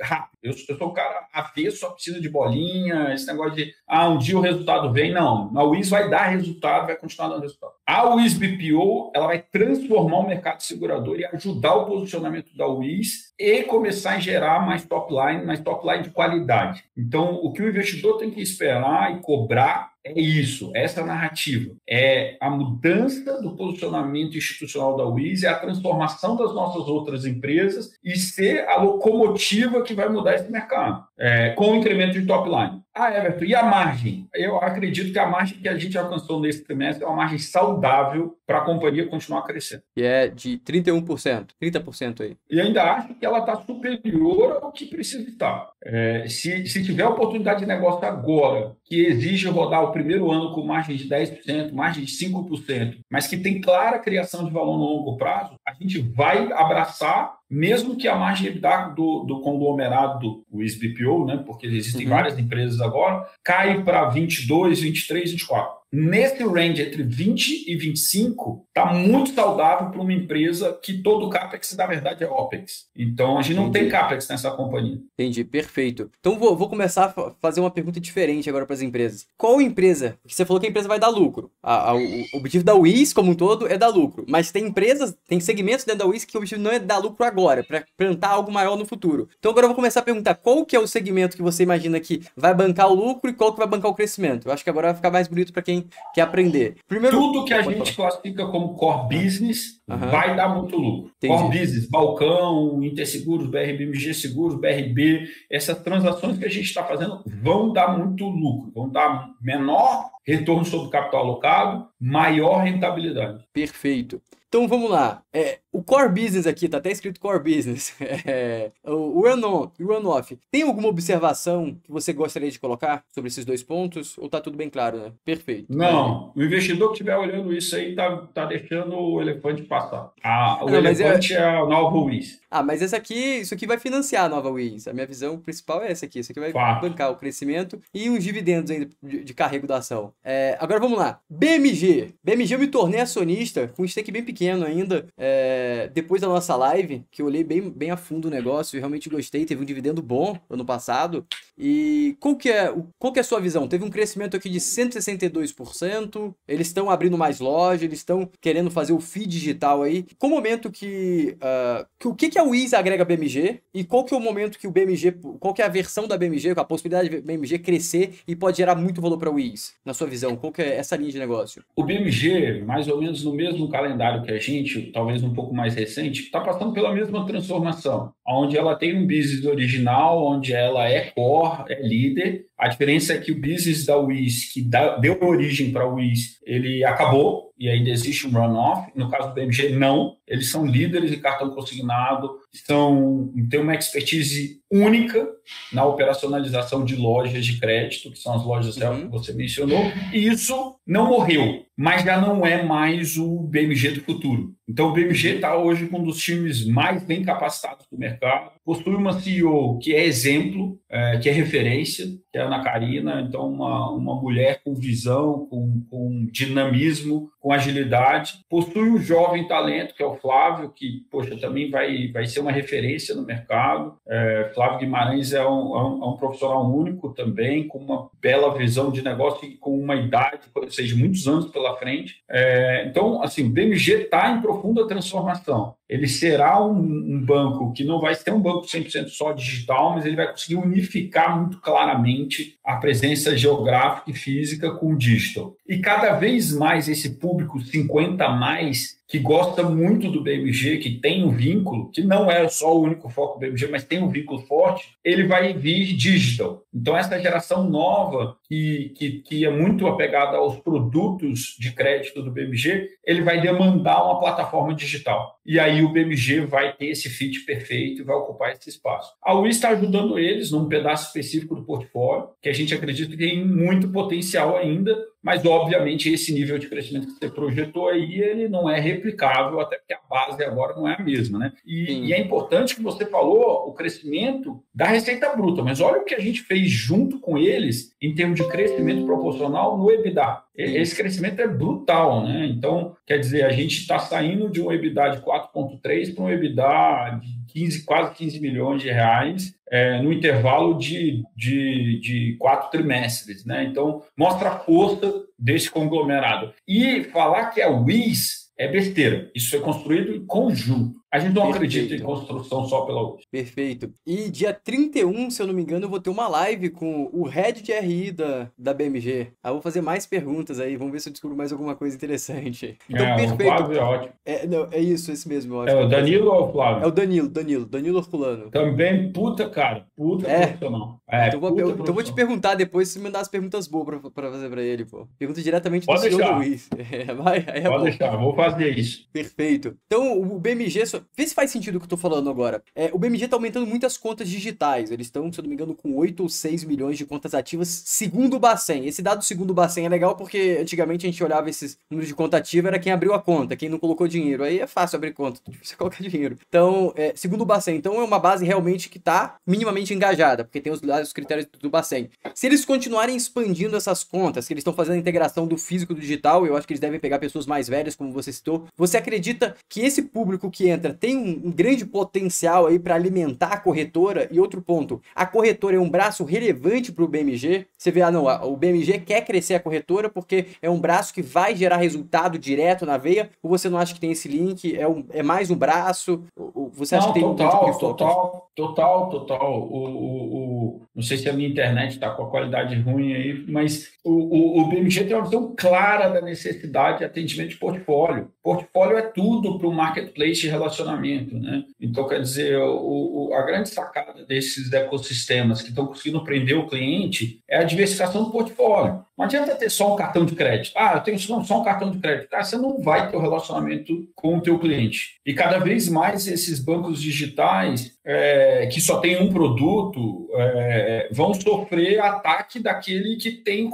rápido. Eu, eu sou um cara avesso, só precisa de bolinha, esse negócio de, ah, um dia o resultado vem. Não, a WIS vai dar resultado, vai continuar dando resultado. A WIS BPO, ela vai transformar o mercado segurador e ajudar o posicionamento da WIS e começar a gerar mais top line, mais top line de qualidade. Então, o que o investidor tem que esperar e cobrar é isso, é essa narrativa. É a mudança do posicionamento institucional da WIS, é a transformação das nossas outras empresas e ser a locomotiva que vai mudar esse mercado, é, com o incremento de top line. Ah, Everton, e a margem? Eu acredito que a margem que a gente alcançou nesse trimestre é uma margem saudável para a companhia continuar crescendo. E é de 31%, 30% aí. E ainda acho que ela está superior ao que precisa estar. É, se, se tiver oportunidade de negócio agora, que exige rodar o primeiro ano com margem de 10%, margem de 5%, mas que tem clara criação de valor no longo prazo, a gente vai abraçar mesmo que a margem do, do conglomerado do SBPO, né, porque existem uhum. várias empresas agora, cai para 22, 23, 24 nesse range entre 20 e 25, está muito saudável para uma empresa que todo CAPEX, na verdade, é OPEX. Então, a gente não tem CAPEX nessa companhia. Entendi, perfeito. Então, vou, vou começar a fazer uma pergunta diferente agora para as empresas. Qual empresa? Porque você falou que a empresa vai dar lucro. A, a, o objetivo da WIS, como um todo, é dar lucro. Mas tem empresas, tem segmentos dentro da WIS que o objetivo não é dar lucro agora, para plantar algo maior no futuro. Então, agora eu vou começar a perguntar qual que é o segmento que você imagina que vai bancar o lucro e qual que vai bancar o crescimento. Eu acho que agora vai ficar mais bonito para quem tem que aprender. Primeiro, Tudo que a gente falar. classifica como core business uhum. vai dar muito lucro. Entendi. Core business, balcão, Interseguros, BRBMG Seguros, BRB, essas transações que a gente está fazendo vão dar muito lucro, vão dar menor retorno sobre o capital alocado, maior rentabilidade. Perfeito. Então vamos lá. É, o core business aqui, tá até escrito core business. É, o run-on e run-off. Tem alguma observação que você gostaria de colocar sobre esses dois pontos? Ou tá tudo bem claro, né? Perfeito. Não, o investidor que estiver olhando isso aí tá, tá deixando o elefante passar. Ah, o Não, elefante é... é a nova Wiz. Ah, mas essa aqui, isso aqui vai financiar a nova Wiz. A minha visão principal é essa aqui. Isso aqui vai Fato. bancar o crescimento e os dividendos ainda de, de carrego da ação. É, agora vamos lá. BMG. BMG eu me tornei acionista com um stake bem pequeno ainda. É, depois da nossa live, que eu olhei bem, bem a fundo o negócio e realmente gostei. Teve um dividendo bom ano passado. E qual que é, qual que é a sua visão? Teve um crescimento aqui de 162%. Eles estão abrindo mais loja, eles estão querendo fazer o feed digital aí. Qual o momento que, uh, que o que, que a Wiz agrega BMG e qual que é o momento que o BMG, qual que é a versão da BMG, a possibilidade de BMG crescer e pode gerar muito valor para a Wiz, na sua visão? Qual que é essa linha de negócio? O BMG, mais ou menos no mesmo calendário que a gente, talvez um pouco mais recente, está passando pela mesma transformação, onde ela tem um business original, onde ela é core, é líder. A diferença é que o business da Wiz, que deu origem para a Wiz, ele acabou e ainda existe um runoff. No caso do BMG, não. Eles são líderes de cartão consignado, são, têm uma expertise única na operacionalização de lojas de crédito, que são as lojas uhum. que você mencionou, e isso não morreu, mas já não é mais o BMG do futuro. Então, o BMG está hoje com um dos times mais bem capacitados do mercado, possui uma CEO que é exemplo, é, que é referência, que é a Ana Karina, então uma, uma mulher com visão, com, com dinamismo, com agilidade. Possui um jovem talento, que é o Flávio, que, poxa, também vai, vai ser uma referência no mercado. É, Flávio Guimarães é um, é, um, é um, profissional único também, com uma bela visão de negócio e com uma idade, ou seja, muitos anos pela frente. É, então, assim, o BMG está em profunda transformação. Ele será um, um, banco que não vai ser um banco 100% só digital, mas ele vai conseguir unificar muito claramente a presença geográfica e física com o digital. E cada vez mais esse público 50 mais que gosta muito do BMG, que tem um vínculo, que não é só o único foco do BMG, mas tem um vínculo forte, ele vai vir digital. Então, essa geração nova, que, que, que é muito apegada aos produtos de crédito do BMG, ele vai demandar uma plataforma digital. E aí o BMG vai ter esse fit perfeito e vai ocupar esse espaço. A UI está ajudando eles num pedaço específico do portfólio, que a gente acredita que tem muito potencial ainda, mas, obviamente, esse nível de crescimento que você projetou aí, ele não é replicável, até porque a base agora não é a mesma, né? E, e, é importante que você falou o crescimento da receita bruta, mas olha o que a gente fez junto com eles em termos de crescimento proporcional no EBITDA. Esse crescimento é brutal, né? Então, quer dizer, a gente está saindo de um EBITDA de 4,3 para um EBITDA de 15, quase 15 milhões de reais é, no intervalo de, de, de quatro trimestres, né? Então, mostra a força desse conglomerado. E falar que é o WIS é besteira. Isso foi construído em conjunto. A gente não Perfeito. acredita em construção só pela UFRGS. Perfeito. E dia 31, se eu não me engano, eu vou ter uma live com o head de RI da, da BMG. Aí eu vou fazer mais perguntas aí, vamos ver se eu descubro mais alguma coisa interessante. Então, é, perfeito. O Flávio é ótimo. É, não, é isso, esse mesmo. é o Danilo ou o Flávio? É o Danilo, Danilo, Danilo Orculano. Também puta, cara. Puta é. profissional. É, então, vou, eu, então vou te perguntar depois se me mandar as perguntas boas pra, pra fazer pra ele, pô. Pergunta diretamente Pode do deixar. Luiz. É, vai, é Pode bom. deixar, vou fazer isso. Perfeito. Então, o BMG, vê se faz sentido o que eu tô falando agora. É, o BMG tá aumentando muitas contas digitais. Eles estão, se eu não me engano, com 8 ou 6 milhões de contas ativas, segundo o Bacen. Esse dado segundo o Bacen é legal porque antigamente a gente olhava esses números de conta ativa, era quem abriu a conta, quem não colocou dinheiro. Aí é fácil abrir conta, você colocar dinheiro. Então, é, segundo o Bacen, então é uma base realmente que tá minimamente engajada, porque tem os, os critérios do Bacen. Se eles continuarem expandindo essas contas, que eles estão fazendo a integração do físico e do digital, eu acho que eles devem pegar pessoas mais velhas, como você citou. Você acredita que esse público que entra tem um, um grande potencial aí para alimentar a corretora. E outro ponto, a corretora é um braço relevante para o BMG. Você vê, ah, não, o BMG quer crescer a corretora porque é um braço que vai gerar resultado direto na veia. Ou você não acha que tem esse link? É, um, é mais um braço? Ou você acha não, que tem total, um tipo total, total, total. O, o, o, não sei se a minha internet está com a qualidade ruim aí, mas o, o, o BMG tem uma visão clara da necessidade de atendimento de portfólio. Portfólio é tudo para o marketplace de relacionamento, né? Então, quer dizer, o, o, a grande sacada desses ecossistemas que estão conseguindo prender o cliente é a diversificação do portfólio. Não adianta ter só um cartão de crédito. Ah, eu tenho só um cartão de crédito. Cara, você não vai ter o um relacionamento com o teu cliente. E cada vez mais esses bancos digitais é, que só tem um produto é, vão sofrer ataque daquele que tem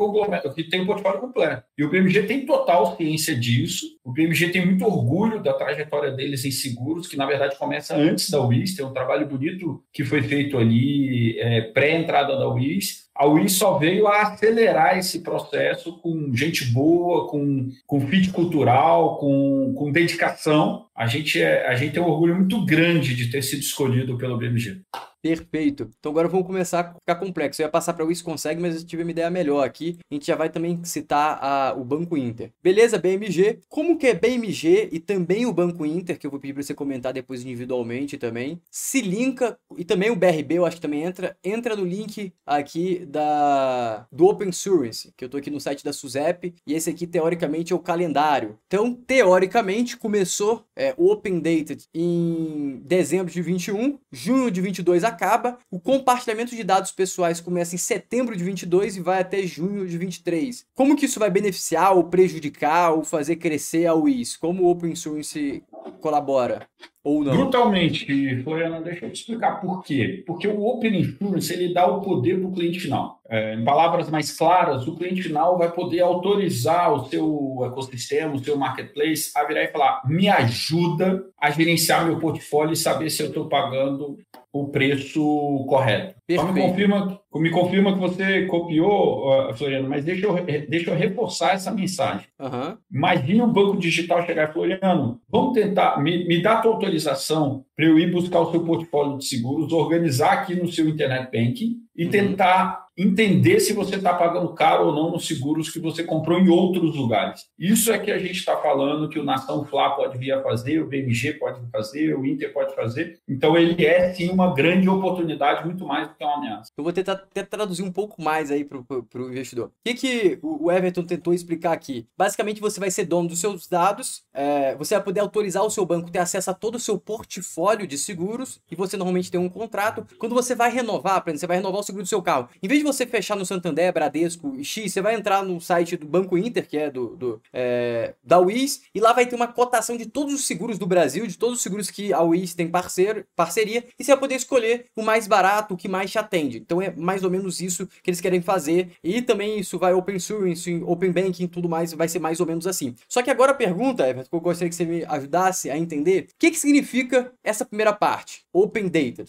que tem o portfólio completo. E o BMG tem total ciência disso. O BMG tem muito orgulho da trajetória deles em seguros, que na verdade começa antes da WIS. Tem um trabalho bonito que foi feito ali é, pré-entrada da WIS a UI só veio a acelerar esse processo com gente boa, com, com fit cultural, com, com dedicação. A gente, é, a gente tem um orgulho muito grande de ter sido escolhido pelo BMG. Perfeito. Então agora vamos começar a ficar complexo. Eu ia passar para o Consegue, mas eu tive uma ideia melhor aqui. A gente já vai também citar a, o Banco Inter. Beleza, BMG. Como que é BMG e também o Banco Inter, que eu vou pedir para você comentar depois individualmente também, se linka, e também o BRB, eu acho que também entra, entra no link aqui da do Open Source, que eu estou aqui no site da SUSEP, e esse aqui teoricamente é o calendário. Então, teoricamente, começou é, o Open Data em dezembro de 21, junho de 22 acaba, o compartilhamento de dados pessoais começa em setembro de 22 e vai até junho de 23. Como que isso vai beneficiar ou prejudicar ou fazer crescer a WIS? Como o Open Source colabora? Ou não? Brutalmente, Floriana, deixa eu te explicar por quê. Porque o Open Insurance ele dá o poder para o cliente final. É, em palavras mais claras, o cliente final vai poder autorizar o seu ecossistema, o seu marketplace, a virar e falar: me ajuda a gerenciar meu portfólio e saber se eu estou pagando o preço correto. Só me confirma, me confirma que você copiou, uh, Floriano, mas deixa eu, deixa eu reforçar essa mensagem. Uhum. Imagine um banco digital chegar, Floriano, vamos tentar, me, me dá a tua autorização para eu ir buscar o seu portfólio de seguros, organizar aqui no seu internet banking e uhum. tentar entender se você está pagando caro ou não nos seguros que você comprou em outros lugares. Isso é que a gente está falando que o Nação Flá pode vir a fazer, o BMG pode fazer, o Inter pode fazer. Então ele é sim uma grande oportunidade, muito mais do que uma ameaça. Eu vou tentar até traduzir um pouco mais aí para o investidor. O que, que o Everton tentou explicar aqui? Basicamente você vai ser dono dos seus dados, é, você vai poder autorizar o seu banco ter acesso a todo o seu portfólio de seguros e você normalmente tem um contrato. Quando você vai renovar, por exemplo, você vai renovar o seguro do seu carro. Em vez de você fechar no Santander, Bradesco e X, você vai entrar no site do Banco Inter, que é do, do é, da WIS, e lá vai ter uma cotação de todos os seguros do Brasil, de todos os seguros que a WIS tem parceiro, parceria, e você vai poder escolher o mais barato, o que mais te atende. Então é mais ou menos isso que eles querem fazer. E também isso vai open source, open banking, tudo mais, vai ser mais ou menos assim. Só que agora a pergunta, Everton, que eu gostaria que você me ajudasse a entender, o que, que significa essa primeira parte? Open data.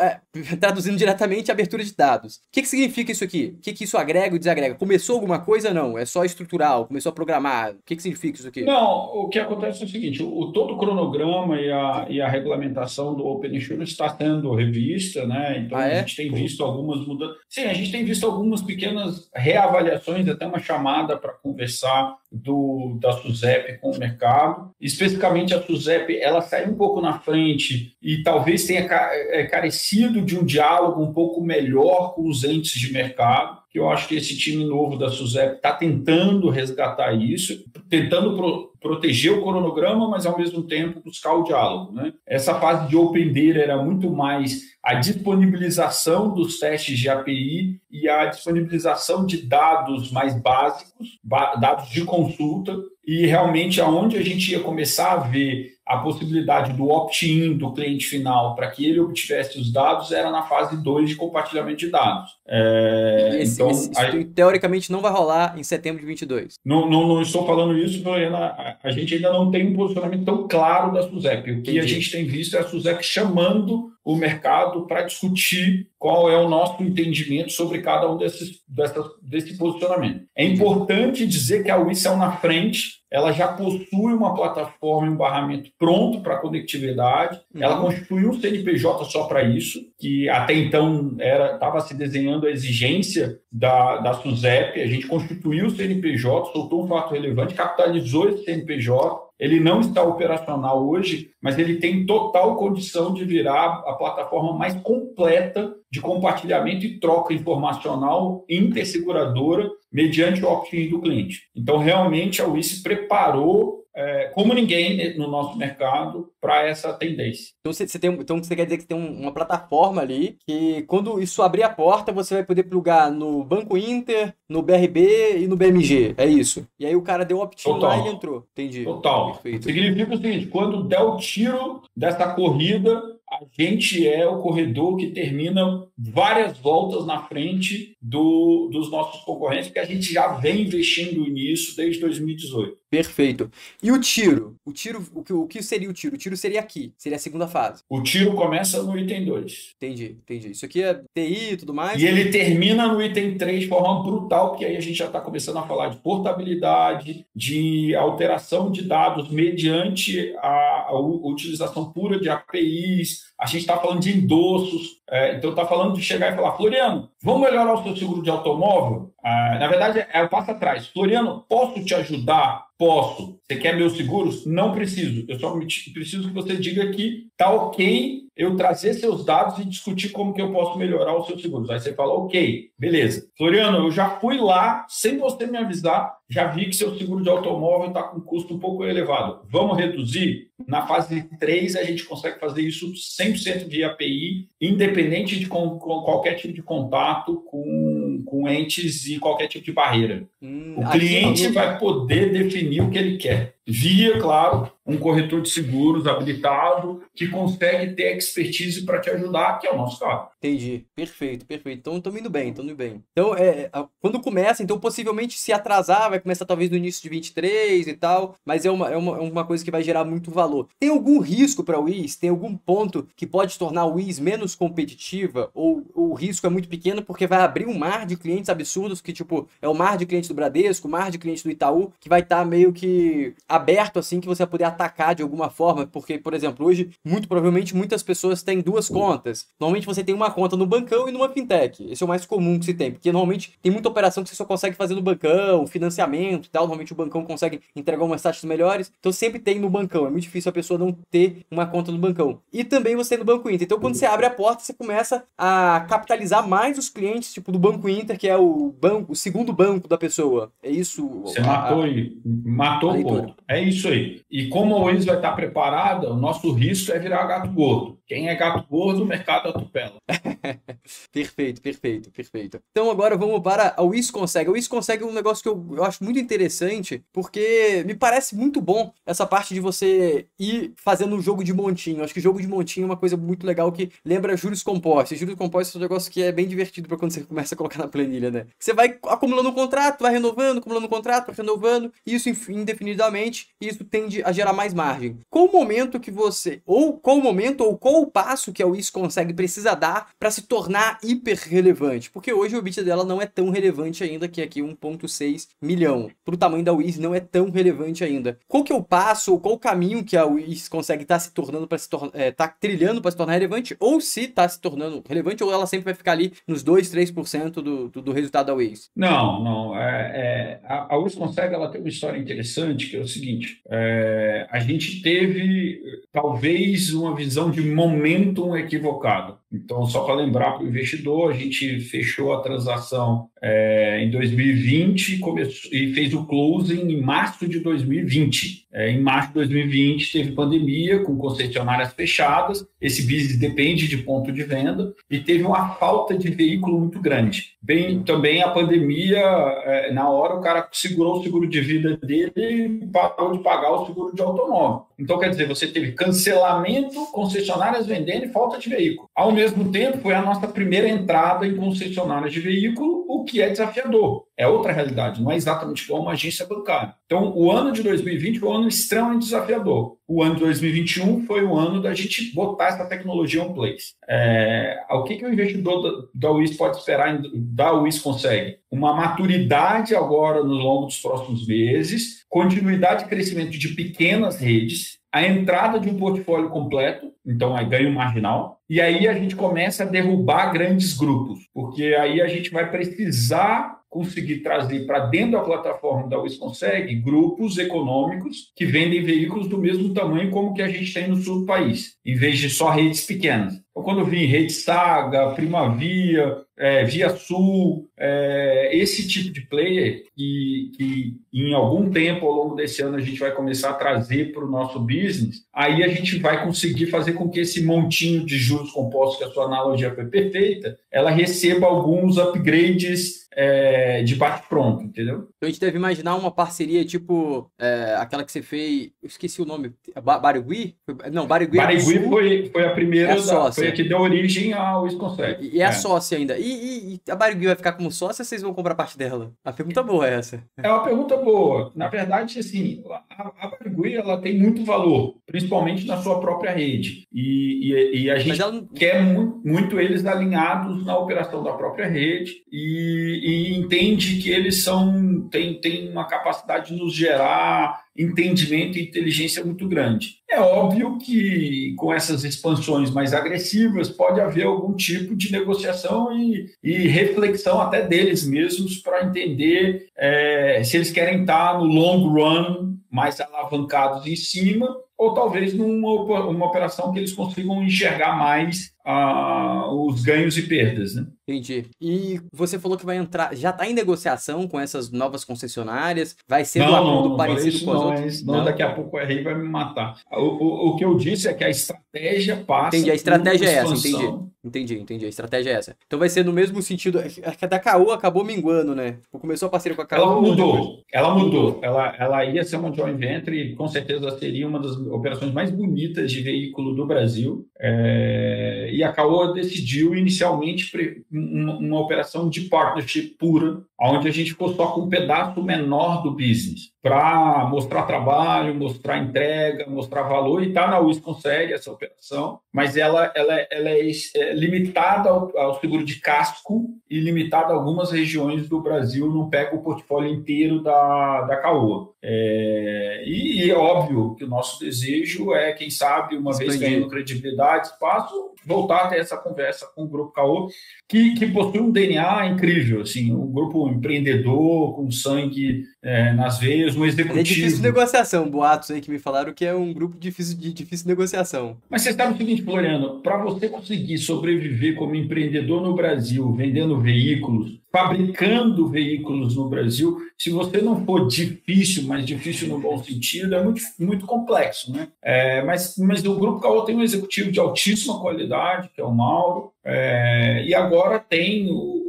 É, traduzindo diretamente, abertura de dados. O que, que significa isso aqui? O que, que isso agrega ou desagrega? Começou alguma coisa? Não. É só estrutural, começou a programar. O que, que significa isso aqui? Não, o que acontece é o seguinte: o, todo o cronograma e a, e a regulamentação do Open Insurance está sendo revista, né? Então ah, é? a gente tem visto algumas mudanças. Sim, a gente tem visto algumas pequenas reavaliações, até uma chamada para conversar do, da SUSEP com o mercado. Especificamente a SUSEP, ela saiu um pouco na frente e talvez tenha é, carecido de um diálogo um pouco melhor com os entes de mercado que eu acho que esse time novo da SUSEP está tentando resgatar isso, tentando pro, proteger o cronograma, mas ao mesmo tempo buscar o diálogo. Né? Essa fase de Open Data era muito mais a disponibilização dos testes de API e a disponibilização de dados mais básicos, dados de consulta, e realmente aonde a gente ia começar a ver a possibilidade do opt-in do cliente final para que ele obtivesse os dados era na fase 2 de compartilhamento de dados. É, esse, então, esse, aí, teoricamente não vai rolar em setembro de 22. Não, não, não estou falando isso, Lorena. A, gente ainda não tem um posicionamento tão claro da SUSEP. O que Entendi. a gente tem visto é a SUSEP chamando o mercado para discutir qual é o nosso entendimento sobre cada um desses, dessas, desse posicionamento. É importante dizer que a WIS é na frente ela já possui uma plataforma e um barramento pronto para conectividade, uhum. ela constituiu um CNPJ só para isso, que até então estava se desenhando a exigência da, da SUSEP, a gente constituiu o CNPJ, soltou um fato relevante, capitalizou esse CNPJ, ele não está operacional hoje, mas ele tem total condição de virar a plataforma mais completa de compartilhamento e troca informacional interseguradora mediante o opt-in do cliente. Então, realmente, a WIS preparou é, como ninguém no nosso mercado para essa tendência. Então você, tem, então você quer dizer que tem uma plataforma ali que quando isso abrir a porta você vai poder plugar no Banco Inter, no BRB e no BMG, é isso? E aí o cara deu opt-in lá e entrou, entendi. Total. Perfeito. Significa o seguinte, quando der o tiro dessa corrida, a gente é o corredor que termina várias voltas na frente do, dos nossos concorrentes, porque a gente já vem investindo nisso desde 2018. Perfeito. E o tiro? O tiro, o que, o que seria o tiro? O tiro seria aqui, seria a segunda fase. O tiro começa no item 2. Entendi, entendi. Isso aqui é TI e tudo mais. E ele termina no item 3 de forma brutal, porque aí a gente já está começando a falar de portabilidade, de alteração de dados mediante a, a utilização pura de APIs, a gente está falando de endossos, é, então está falando de chegar e falar, Floriano, vamos melhorar o seu seguro de automóvel? Ah, na verdade, é o passo atrás. Floriano, posso te ajudar? Posso. Você quer meus seguros? Não preciso. Eu só preciso que você diga que tá ok eu trazer seus dados e discutir como que eu posso melhorar os seus seguros. Aí você fala, ok, beleza. Floriano, eu já fui lá, sem você me avisar, já vi que seu seguro de automóvel está com custo um pouco elevado. Vamos reduzir? Na fase 3, a gente consegue fazer isso 100% de API, independente de com, com qualquer tipo de contato com, com entes e qualquer tipo de barreira. Hum, o cliente aqui... vai poder definir o que ele quer via, claro, um corretor de seguros habilitado que consegue ter expertise para te ajudar, que é o nosso caso. Entendi. Perfeito, perfeito. Então, estamos indo bem, estamos indo bem. Então, é, quando começa, então possivelmente se atrasar, vai começar talvez no início de 23 e tal, mas é uma, é uma, é uma coisa que vai gerar muito valor. Tem algum risco para o WIS? Tem algum ponto que pode tornar o WIS menos competitiva? Ou, ou o risco é muito pequeno porque vai abrir um mar de clientes absurdos que, tipo, é o mar de clientes do Bradesco, o mar de clientes do Itaú, que vai estar tá meio que aberto assim que você vai poder atacar de alguma forma, porque, por exemplo, hoje, muito provavelmente muitas pessoas têm duas contas. Normalmente você tem uma conta no bancão e numa fintech. Esse é o mais comum que se tem, porque normalmente tem muita operação que você só consegue fazer no bancão, financiamento e tal. Normalmente o bancão consegue entregar umas taxas melhores. Então sempre tem no bancão. É muito difícil a pessoa não ter uma conta no bancão. E também você tem no Banco Inter. Então quando você abre a porta, você começa a capitalizar mais os clientes, tipo do Banco Inter, que é o banco, o segundo banco da pessoa. É isso. Você a, matou, a, matou o ponto. É isso aí. E como a Wiz vai estar preparada, o nosso risco é virar gato gordo. Quem é gato gordo, o mercado atropela. perfeito, perfeito, perfeito. Então agora vamos para a Wiz Consegue. A Consegue é um negócio que eu, eu acho muito interessante, porque me parece muito bom essa parte de você ir fazendo um jogo de montinho. Acho que jogo de montinho é uma coisa muito legal que lembra juros compostos. Juros compostos é um negócio que é bem divertido para quando você começa a colocar na planilha, né? Você vai acumulando um contrato, vai renovando, acumulando um contrato, vai renovando, isso indefinidamente, e isso tende a gerar mais margem. Qual o momento que você, ou qual o momento, ou qual o passo que a Wiz consegue, precisa dar para se tornar hiper relevante? Porque hoje o EBITDA dela não é tão relevante ainda, que aqui 1,6 milhão. Para o tamanho da Wiz não é tão relevante ainda. Qual que é o passo, qual o caminho que a Wiz consegue estar tá se tornando para se tornar, é, tá trilhando para se tornar relevante, ou se está se tornando relevante, ou ela sempre vai ficar ali nos 2, 3% do, do, do resultado da Wiz? Não, não. É, é, a, a consegue, ela tem uma história interessante, que é o seguinte, é, a gente teve talvez uma visão de momentum equivocado. Então, só para lembrar para o investidor, a gente fechou a transação é, em 2020 começou, e fez o closing em março de 2020. É, em março de 2020 teve pandemia, com concessionárias fechadas, esse business depende de ponto de venda, e teve uma falta de veículo muito grande. Bem, também a pandemia, é, na hora o cara segurou o seguro de vida dele e parou de pagar o seguro de automóvel. Então, quer dizer, você teve cancelamento, concessionárias vendendo e falta de veículo. Ao mesmo tempo, foi a nossa primeira entrada em concessionárias de veículo, o que é desafiador. é outra realidade, não é exatamente igual uma agência bancária. Então, o ano de 2020 foi um ano extremamente desafiador. O ano de 2021 foi o ano da gente botar essa tecnologia on place. É, o que, que o investidor da, UIS pode esperar da UIS consegue? Uma maturidade agora no longo dos próximos meses, continuidade de crescimento de pequenas redes, a entrada de um portfólio completo, então aí ganho marginal, e aí a gente começa a derrubar grandes grupos, porque aí a gente vai precisar conseguir trazer para dentro da plataforma da Wisconsegue grupos econômicos que vendem veículos do mesmo tamanho como que a gente tem no sul do país, em vez de só redes pequenas. Então, quando eu vi Rede Saga, Primavia, é, Via Sul, é, esse tipo de player que, que em algum tempo ao longo desse ano a gente vai começar a trazer para o nosso business, aí a gente vai conseguir fazer com que esse montinho de juros compostos que a sua analogia foi perfeita, ela receba alguns upgrades é, de bate-pronto, entendeu? Então a gente deve imaginar uma parceria tipo é, aquela que você fez, eu esqueci o nome, Barigui? Não, Barigui, é Barigui foi, foi a primeira, é a da, foi a que deu origem ao Wisconsin. E, e é, a sócia ainda. E, e, e, a Barigui vai ficar como sócia ou vocês vão comprar parte dela? A pergunta boa é essa. É uma pergunta boa. Na verdade, assim, a, a Barigui ela tem muito valor, principalmente na sua própria rede. E, e, e a gente ela... quer muito, muito eles alinhados na operação da própria rede e, e entende que eles são têm, têm uma capacidade de nos gerar entendimento e inteligência muito grande. É óbvio que com essas expansões mais agressivas pode haver algum tipo de negociação e, e reflexão até deles mesmos para entender é, se eles querem estar no long run mais alavancados em cima ou talvez numa uma operação que eles consigam enxergar mais ah, os ganhos e perdas, né? Entendi. E você falou que vai entrar, já está em negociação com essas novas concessionárias? Vai ser não, um acordo não, parecido com as não, outras? Não, não, daqui a pouco o RI vai me matar. O, o, o, que eu disse é que a estratégia passa. Entendi, a estratégia é essa, entendi. Entendi, entendi. A estratégia é essa. Então vai ser no mesmo sentido. É a da Caoa acabou minguando, né? Tipo, começou a parceria com a Caoa. Ela mudou. Ela mudou. Ela, ela ia ser uma joint venture e com certeza seria uma das operações mais bonitas de veículo do Brasil. É... E a Caoa decidiu inicialmente uma, uma operação de partnership pura, onde a gente ficou só com um pedaço menor do business para mostrar trabalho, mostrar entrega, mostrar valor, e está na US consegue essa operação, mas ela, ela, ela é, é limitada ao, ao, seguro de casco e limitada a algumas regiões do Brasil, não pega o portfólio inteiro da, da Caoa. É, e, e, é óbvio que o nosso desejo é, quem sabe, uma vez ganhando credibilidade, espaço, voltar a ter essa conversa com o Grupo Caoa, que, que possui um DNA incrível, assim, um grupo empreendedor, com sangue é, nas veias, um executivo. É difícil negociação, boatos aí que me falaram que é um grupo difícil de difícil negociação. Mas você sabe o seguinte, Floriano, para você conseguir sobreviver como empreendedor no Brasil, vendendo veículos, fabricando veículos no Brasil, se você não for difícil, mas difícil no bom sentido, é muito, muito complexo, né? É, mas, mas o Grupo Caô tem um executivo de altíssima qualidade, que é o Mauro, é, e agora tem o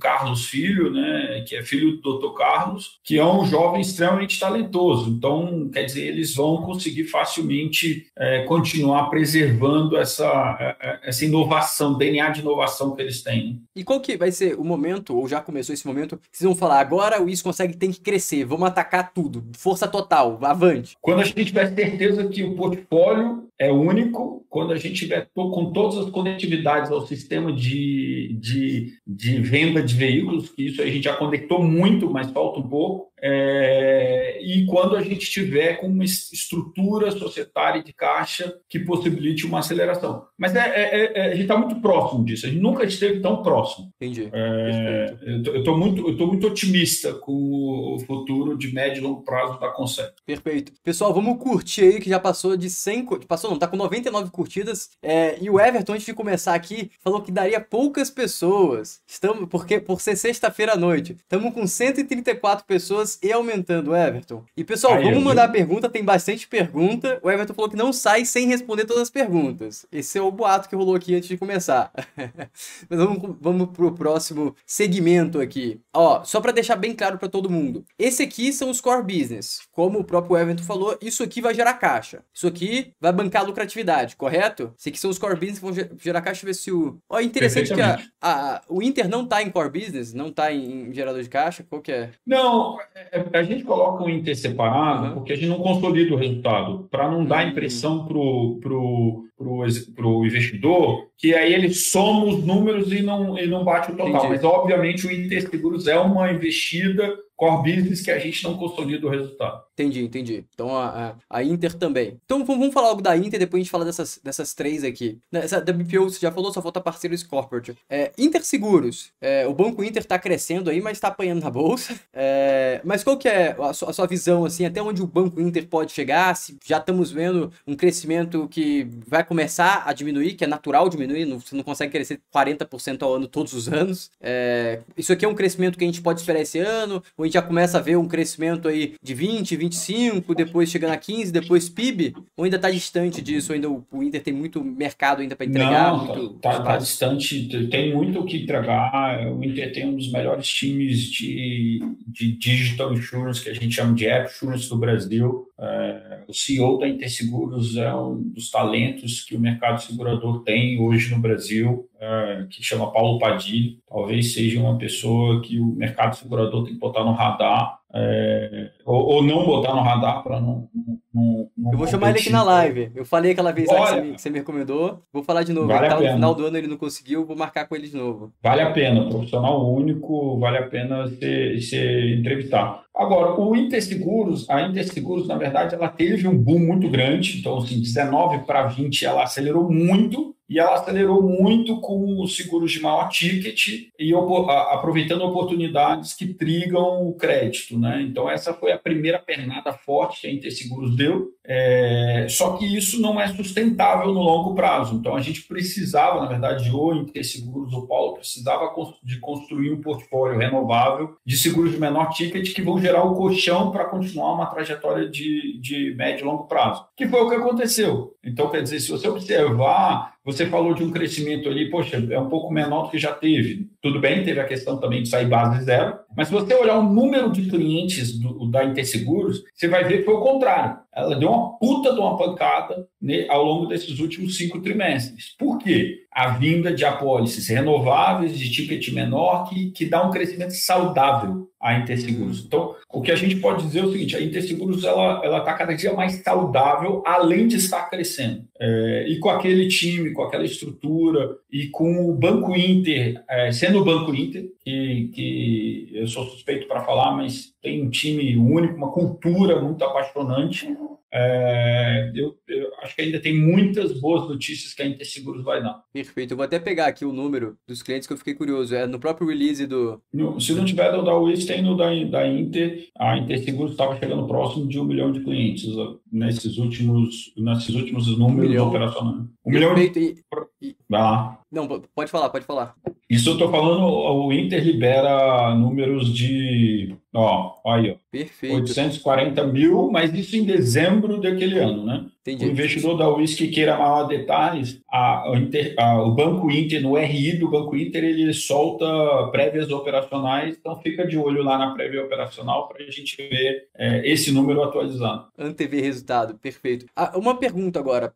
Carlos Filho, né, que é filho do Dr. Carlos, que é um jovem extremamente talentoso. Então, quer dizer, eles vão conseguir facilmente é, continuar preservando essa, é, é, essa inovação, DNA de inovação que eles têm. E qual que vai ser o momento, ou já começou esse momento, que vocês vão falar, agora o IS consegue, tem que crescer, vamos atacar tudo, força total, avante. Quando a gente tiver certeza que o portfólio é único, quando a gente tiver com todas as conectividades ao sistema de, de, de venda de veículos, que isso a gente já conectou muito, mas falta um pouco, é, e quando a gente tiver com uma estrutura societária de caixa que possibilite uma aceleração. Mas é, é, é a gente está muito próximo disso, a gente nunca esteve tão próximo. Entendi. É, eu estou muito, eu muito otimista com o futuro de médio e longo prazo da Concept. Perfeito. Pessoal, vamos curtir aí que já passou de 100, passou não, tá com 99 curtidas, é, e o Everton, antes de começar aqui, falou que daria poucas pessoas, estamos, porque por ser sexta-feira à noite, estamos com 134 pessoas pessoas e aumentando, Everton. E pessoal, Aí, vamos mandar vi. pergunta, tem bastante pergunta. O Everton falou que não sai sem responder todas as perguntas. Esse é o boato que rolou aqui antes de começar. Mas vamos, vamos pro próximo segmento aqui. Ó, só para deixar bem claro para todo mundo. Esse aqui são os core business. Como o próprio Everton falou, isso aqui vai gerar caixa. Isso aqui vai bancar a lucratividade, correto? Esse aqui são os core business que vão gerar caixa. Ver se o. Ó, interessante que a, a, o Inter não tá em core business, não tá em, em gerador de caixa. Qual que é? Não, é, a gente coloca o Inter separado uhum. porque a gente não consolida o resultado, para não dar uhum. impressão pro, pro, pro, pro investidor que aí ele soma os números e não, e não bate o total. Entendi. Mas, obviamente, o Inter Seguros é uma investida core business que a gente não consolida o resultado. Entendi, entendi. Então a, a, a Inter também. Então vamos falar algo da Inter, depois a gente fala dessas, dessas três aqui. Essa da BPO você já falou, só falta parceiros corporate. É, Inter Seguros, é, o Banco Inter está crescendo aí, mas está apanhando na bolsa. É, mas qual que é a sua, a sua, visão, assim, até onde o Banco Inter pode chegar? Se já estamos vendo um crescimento que vai começar a diminuir, que é natural diminuir, não, você não consegue crescer 40% ao ano todos os anos. É, isso aqui é um crescimento que a gente pode esperar esse ano, ou a gente já começa a ver um crescimento aí de 20, 25, depois chegando a 15, depois PIB, ou ainda está distante disso, ainda o, o, Inter tem muito mercado ainda para entregar? Não, muito tá, tá, distante, tem muito o que entregar, o Inter tem um dos melhores times de, de digital insurance, que a gente chama de app insurance do Brasil, é, o CEO da Interseguros é um dos talentos que o mercado segurador tem hoje no Brasil, é, que chama Paulo Padilha. Talvez seja uma pessoa que o mercado segurador tem que botar no radar, é, ou, ou, não botar no radar para não, não, não, Eu vou chamar ele aqui na live. Eu falei aquela vez Olha, que, você me, que, você me, recomendou. Vou falar de novo. Vale tá, no final do ano ele não conseguiu, vou marcar com ele de novo. Vale a pena, profissional único, vale a pena ser, ser entrevistar. Agora, o Interseguros, a Interseguros, na verdade, ela teve um boom muito grande, então, assim, 19 para 20 ela acelerou muito, e ela acelerou muito com os seguros de maior ticket e aproveitando oportunidades que trigam o crédito. Né? Então, essa foi a primeira pernada forte que a Interseguros deu. É, só que isso não é sustentável no longo prazo. Então, a gente precisava, na verdade, o Interseguros, o Paulo, precisava de construir um portfólio renovável de seguros de menor ticket que vão gerar o colchão para continuar uma trajetória de, de médio e longo prazo. Que foi o que aconteceu. Então, quer dizer, se você observar você falou de um crescimento ali, poxa, é um pouco menor do que já teve. Tudo bem, teve a questão também de sair base zero, mas se você olhar o número de clientes do, da Interseguros, você vai ver que foi o contrário. Ela deu uma puta de uma pancada né, ao longo desses últimos cinco trimestres. Por quê? A vinda de apólices renováveis, de ticket menor, que, que dá um crescimento saudável à Interseguros. Então, o que a gente pode dizer é o seguinte, a Interseguros ela está cada dia mais saudável, além de estar crescendo. É, e com aquele time, com aquela estrutura, e com o Banco Inter, é, sendo o Banco Inter, que, que eu sou suspeito para falar, mas tem um time único, uma cultura muito apaixonante. É, eu, eu, acho que ainda tem muitas boas notícias que a Interseguros vai dar. Perfeito. Eu vou até pegar aqui o número dos clientes que eu fiquei curioso. É no próprio release do. No, se não tiver da Wiz, tem no da, da Inter. A Interseguros estava chegando próximo de um milhão de clientes nesses últimos, nesses últimos números um operacionais. Um Perfeito. milhão. E... Vai lá. Não, pode falar, pode falar. Isso eu estou falando, o Inter libera números de. Ó, aí, ó. Perfeito. 840 mil, mas isso em dezembro daquele ano, né? Entendi. O investidor da UIS que queira maior detalhes, a, a, Inter, a, o Banco Inter, no RI do Banco Inter, ele solta prévias operacionais, então fica de olho lá na prévia operacional para a gente ver é, esse número atualizado. Antever resultado, perfeito. Ah, uma pergunta agora,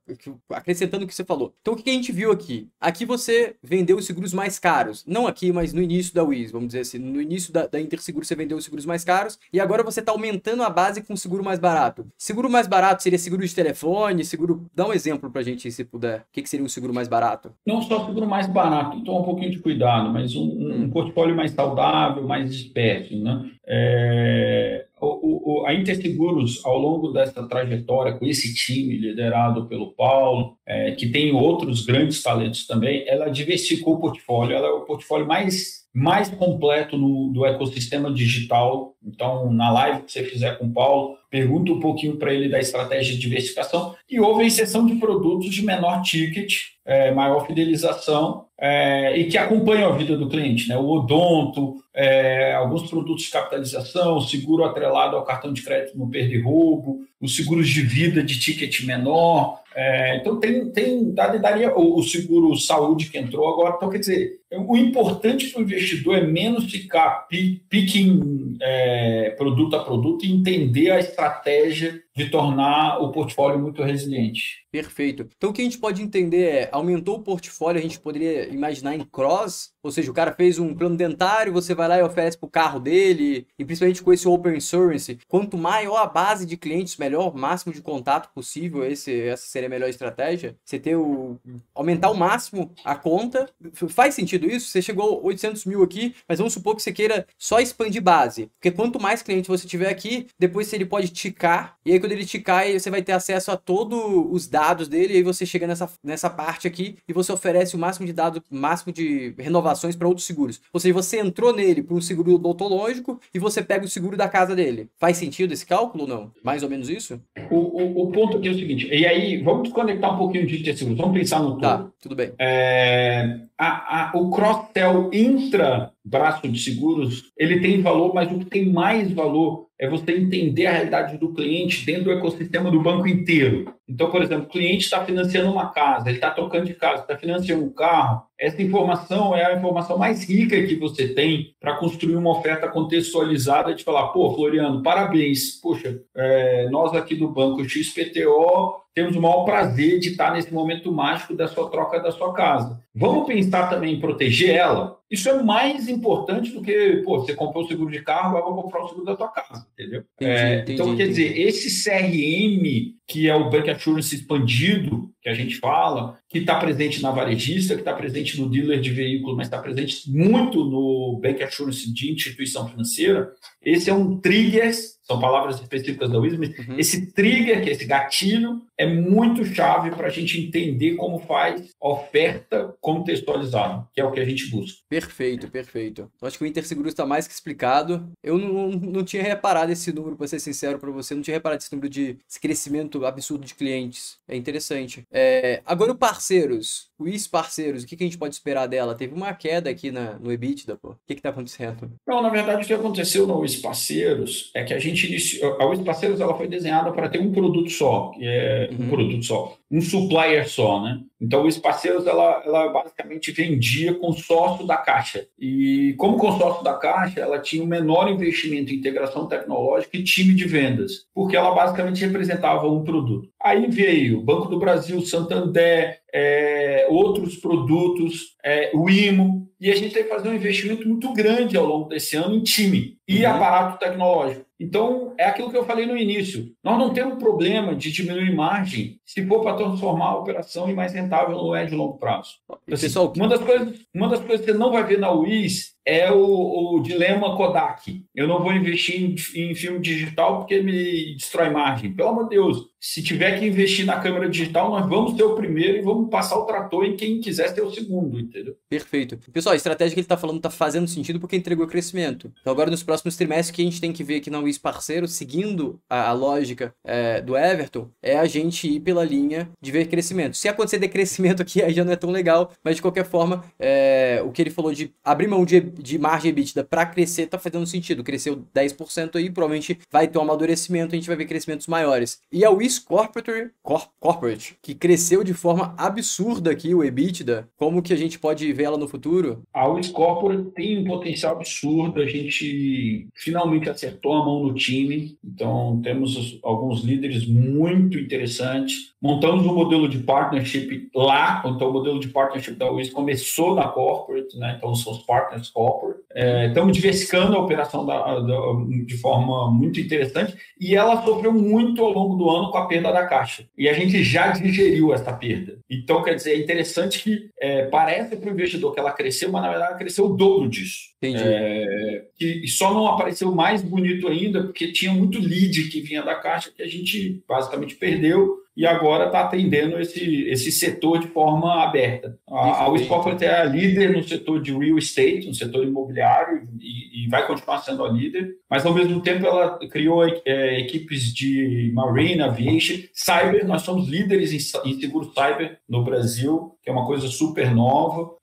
acrescentando o que você falou. Então, o que a gente viu aqui? Aqui você vendeu os seguros mais caros. Não aqui, mas no início da WIS, vamos dizer assim. No início da, da Interseguro você vendeu os seguros mais caros e agora você está aumentando a base com seguro mais barato. Seguro mais barato seria seguro de telefone telefone, seguro. Dá um exemplo pra gente, se puder. O que, que seria um seguro mais barato? Não só seguro mais barato, então um pouquinho de cuidado, mas um, um hum. portfólio mais saudável, mais disperso, né? É, o, o, a Interseguros, ao longo dessa trajetória, com esse time liderado pelo Paulo, é, que tem outros grandes talentos também, ela diversificou o portfólio, ela é o portfólio mais mais completo no, do ecossistema digital. Então, na live que você fizer com o Paulo, pergunta um pouquinho para ele da estratégia de diversificação. E houve a inserção de produtos de menor ticket, é, maior fidelização é, e que acompanham a vida do cliente. Né? O odonto, é, alguns produtos de capitalização, seguro atrelado ao cartão de crédito no perder roubo, os seguros de vida de ticket menor. É, então, tem, tem daria o, o seguro saúde que entrou agora. Então, quer dizer, o importante para o investidor é menos ficar picking é, produto a produto e entender a estratégia de tornar o portfólio muito resiliente. Perfeito. Então o que a gente pode entender é, aumentou o portfólio, a gente poderia imaginar em cross, ou seja, o cara fez um plano dentário, você vai lá e oferece para o carro dele, e principalmente com esse Open Insurance, quanto maior a base de clientes, melhor, máximo de contato possível, esse, essa seria a melhor estratégia. Você ter o... aumentar ao máximo a conta. Faz sentido isso? Você chegou a 800 mil aqui, mas vamos supor que você queira só expandir base, porque quanto mais clientes você tiver aqui, depois ele pode ticar, e aí quando ele ticar, você vai ter acesso a todos os dados dele, e aí você chega nessa, nessa parte aqui e você oferece o máximo de dados, máximo de renovações para outros seguros. Ou seja, você entrou nele por um seguro odontológico e você pega o seguro da casa dele. Faz sentido esse cálculo ou não? Mais ou menos isso? O, o, o ponto aqui é o seguinte, e aí vamos desconectar um pouquinho de seguro, vamos pensar no tá, todo. Tá, tudo bem. É, a, a, o cross-sell intra braço de seguros, ele tem valor, mas o que tem mais valor é você entender a realidade do cliente dentro do ecossistema do banco inteiro. Então, por exemplo, o cliente está financiando uma casa, ele está trocando de casa, está financiando um carro. Essa informação é a informação mais rica que você tem para construir uma oferta contextualizada de falar, pô, Floriano, parabéns. Poxa, é, nós aqui do banco XPTO temos o maior prazer de estar nesse momento mágico da sua troca da sua casa. Vamos pensar também em proteger ela? Isso é mais importante do que, pô, você comprou o seguro de carro, agora vou comprar o seguro da tua casa, entendeu? Entendi, é, entendi, então, entendi. quer dizer, esse CRM, que é o Bank Assurance expandido, que a gente fala, que está presente na varejista, que está presente no dealer de veículos, mas está presente muito no Bank Assurance de instituição financeira, esse é um trigger são palavras específicas da Wisdom. Uhum. Esse trigger, que é esse gatilho, é muito chave para a gente entender como faz oferta contextualizada, que é o que a gente busca. Perfeito, perfeito. Eu acho que o Interseguro está mais que explicado. Eu não, não tinha reparado esse número, para ser sincero para você, não tinha reparado esse número de esse crescimento absurdo de clientes. É interessante. É, agora o parceiros, o IS parceiros, o que, que a gente pode esperar dela? Teve uma queda aqui na, no EBITDA, pô. O que está acontecendo? Não, na verdade, o que aconteceu no IS parceiros é que a gente gente iniciou, a Parceiros ela foi desenhada para ter um produto só, que é uhum. um produto só, um supplier só, né? Então, o Parceiros, ela, ela basicamente vendia consórcio da Caixa. E como consórcio da Caixa, ela tinha o um menor investimento em integração tecnológica e time de vendas, porque ela basicamente representava um produto. Aí veio Banco do Brasil, Santander, é, outros produtos, é, o IMO, e a gente tem que fazer um investimento muito grande ao longo desse ano em time e uhum. aparato tecnológico. Então, é aquilo que eu falei no início. Nós não temos problema de diminuir margem se for para transformar a operação em mais rentável no médio e longo prazo. Assim, uma, das coisas, uma das coisas que você não vai ver na UIS é o, o, dilema Kodak. Eu não vou investir em, em, filme digital porque me destrói margem. Pelo amor de Deus, se tiver que investir na câmera digital, nós vamos ter o primeiro e vamos passar o trator em quem quiser ter o segundo, entendeu? Perfeito. Pessoal, a estratégia que ele está falando está fazendo sentido porque entregou crescimento. Então agora nos próximos trimestres que a gente tem que ver aqui na Wiz Parceiro, seguindo a, a lógica é, do Everton, é a gente ir pela linha de ver crescimento. Se acontecer decrescimento aqui, aí já não é tão legal, mas de qualquer forma, é, o que ele falou de abrir mão de de margem EBITDA para crescer tá fazendo sentido. Cresceu 10% aí, provavelmente vai ter um amadurecimento, a gente vai ver crescimentos maiores. E a Wiz Corporate, Corp, Corporate, que cresceu de forma absurda aqui o EBITDA, como que a gente pode ver ela no futuro? A Wiz Corporate tem um potencial absurdo, a gente finalmente acertou a mão no time, então temos alguns líderes muito interessantes. Montamos um modelo de partnership lá, então o modelo de partnership da Wiz começou na Corporate, né? então são os partners Corporate. É, estamos diversificando a operação da, da, de forma muito interessante e ela sofreu muito ao longo do ano com a perda da caixa. E a gente já digeriu essa perda. Então, quer dizer, é interessante que é, parece para o investidor que ela cresceu, mas na verdade ela cresceu o dobro disso. Entendi. É, e só não apareceu mais bonito ainda porque tinha muito lead que vinha da caixa que a gente basicamente perdeu e agora está atendendo esse, esse setor de forma aberta. A, a Corporate é a líder no setor de real estate, no setor imobiliário, e, e vai continuar sendo a líder, mas ao mesmo tempo ela criou é, equipes de marine, aviation, cyber, nós somos líderes em, em seguro cyber no Brasil, que é uma coisa super nova.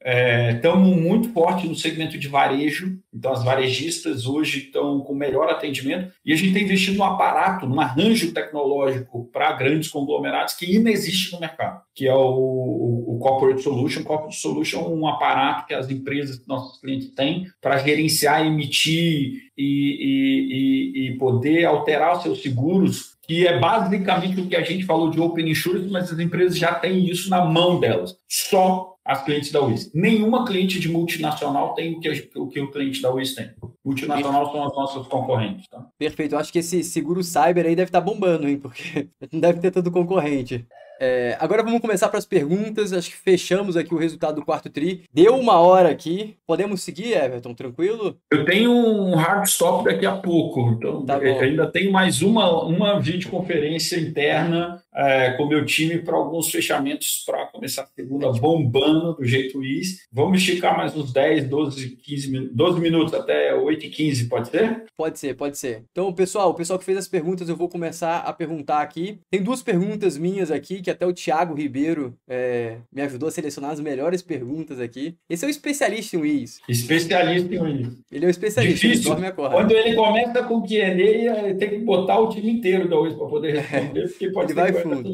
Estamos é, muito forte no segmento de varejo, então as varejistas hoje estão com melhor atendimento e a gente tem investido no aparato, num arranjo tecnológico para grandes conglomerados que ainda existe no mercado, que é o, o, o Corporate Solution. Corporate Solution é um aparato que as empresas, nossos clientes têm para gerenciar, emitir e, e, e, e poder alterar os seus seguros que é basicamente o que a gente falou de Open Insurance, mas as empresas já têm isso na mão delas. Só as clientes da WIS. Nenhuma cliente de multinacional tem o que, o, que o cliente da WIS tem. Multinacional são as nossas concorrentes. Tá? Perfeito. Eu acho que esse seguro cyber aí deve estar tá bombando, hein? Porque não deve ter tanto concorrente. É, agora vamos começar para as perguntas. Acho que fechamos aqui o resultado do quarto tri. Deu uma hora aqui. Podemos seguir, Everton? Tranquilo? Eu tenho um hard stop daqui a pouco. Então, tá ainda tenho mais uma, uma videoconferência interna é, com o meu time para alguns fechamentos para começar a segunda bombando do jeito is. Vamos esticar mais uns 10, 12, 15 minutos, 12 minutos até 8 e 15, pode ser? Pode ser, pode ser. Então, pessoal, o pessoal que fez as perguntas, eu vou começar a perguntar aqui. Tem duas perguntas minhas aqui, que até o Thiago Ribeiro é, me ajudou a selecionar as melhores perguntas aqui. Esse é o especialista em WIS. Especialista em WIS. Ele é o especialista, Difícil. ele Quando ele começa com o Q&A, ele tem que botar o time inteiro da WIS para poder responder, porque pode ele vai fundo.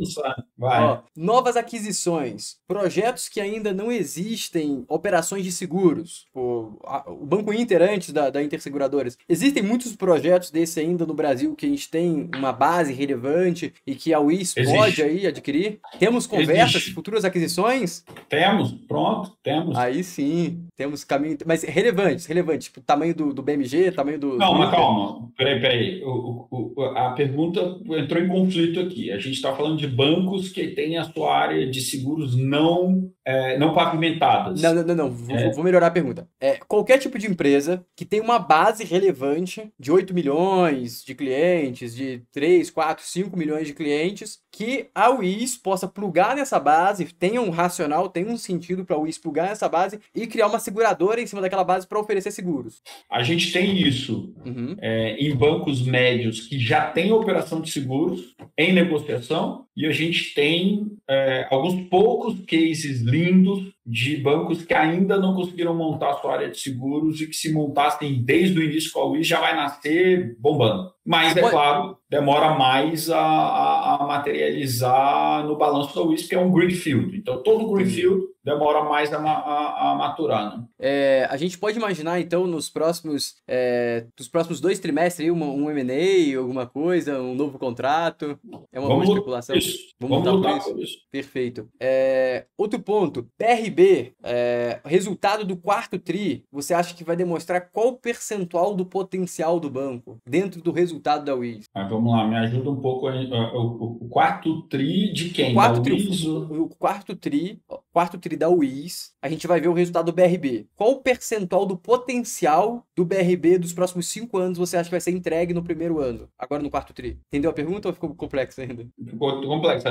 Vai. Ó, novas aquisições, projetos que ainda não existem, operações de seguros. O, a, o Banco Inter antes da, da Interseguradoras. Existem muitos projetos desse ainda no Brasil que a gente tem uma base relevante e que a WIS Existe. pode aí adquirir. Temos conversas, Existe. futuras aquisições? Temos, pronto, temos. Aí sim, temos caminho, mas relevantes, relevantes, tipo tamanho do, do BMG, tamanho do... Não, do mas calma, peraí, peraí. O, o, a pergunta entrou em conflito aqui. A gente está falando de bancos que têm a sua área de seguros não, é, não pavimentadas. Não, não, não, não. Vou, é. vou, melhorar a pergunta. É, qualquer tipo de empresa que tem uma base relevante de 8 milhões de clientes, de 3, 4, 5 milhões de clientes, que a UIS possa plugar nessa base, tenha um racional, tenha um sentido para a UIS plugar nessa base e criar uma seguradora em cima daquela base para oferecer seguros. A gente tem isso uhum. é, em bancos médios que já têm operação de seguros em negociação e a gente tem é, alguns poucos cases lindos de bancos que ainda não conseguiram montar a sua área de seguros e que se montassem desde o início com a UIS já vai nascer bombando. Mas, é claro, demora mais a, a, a materializar no balanço da UIS, que é um greenfield. Então, todo greenfield demora mais a, a, a maturar. Né? É, a gente pode imaginar, então, nos próximos, é, nos próximos dois trimestres, uma, um M&A, alguma coisa, um novo contrato? É uma Vamos boa especulação? Isso. Vamos, Vamos lutar por isso. Perfeito. É, outro ponto, PRB, é, resultado do quarto TRI, você acha que vai demonstrar qual percentual do potencial do banco dentro do resultado da WIS? Ah, vamos lá, me ajuda um pouco. O, o, o quarto TRI de quem? O quarto, TRI, o, o quarto TRI, quarto TRI da UIS, a gente vai ver o resultado do BRB. Qual o percentual do potencial do BRB dos próximos cinco anos você acha que vai ser entregue no primeiro ano, agora no quarto TRI? Entendeu a pergunta ou ficou complexo ainda? Ficou complexo.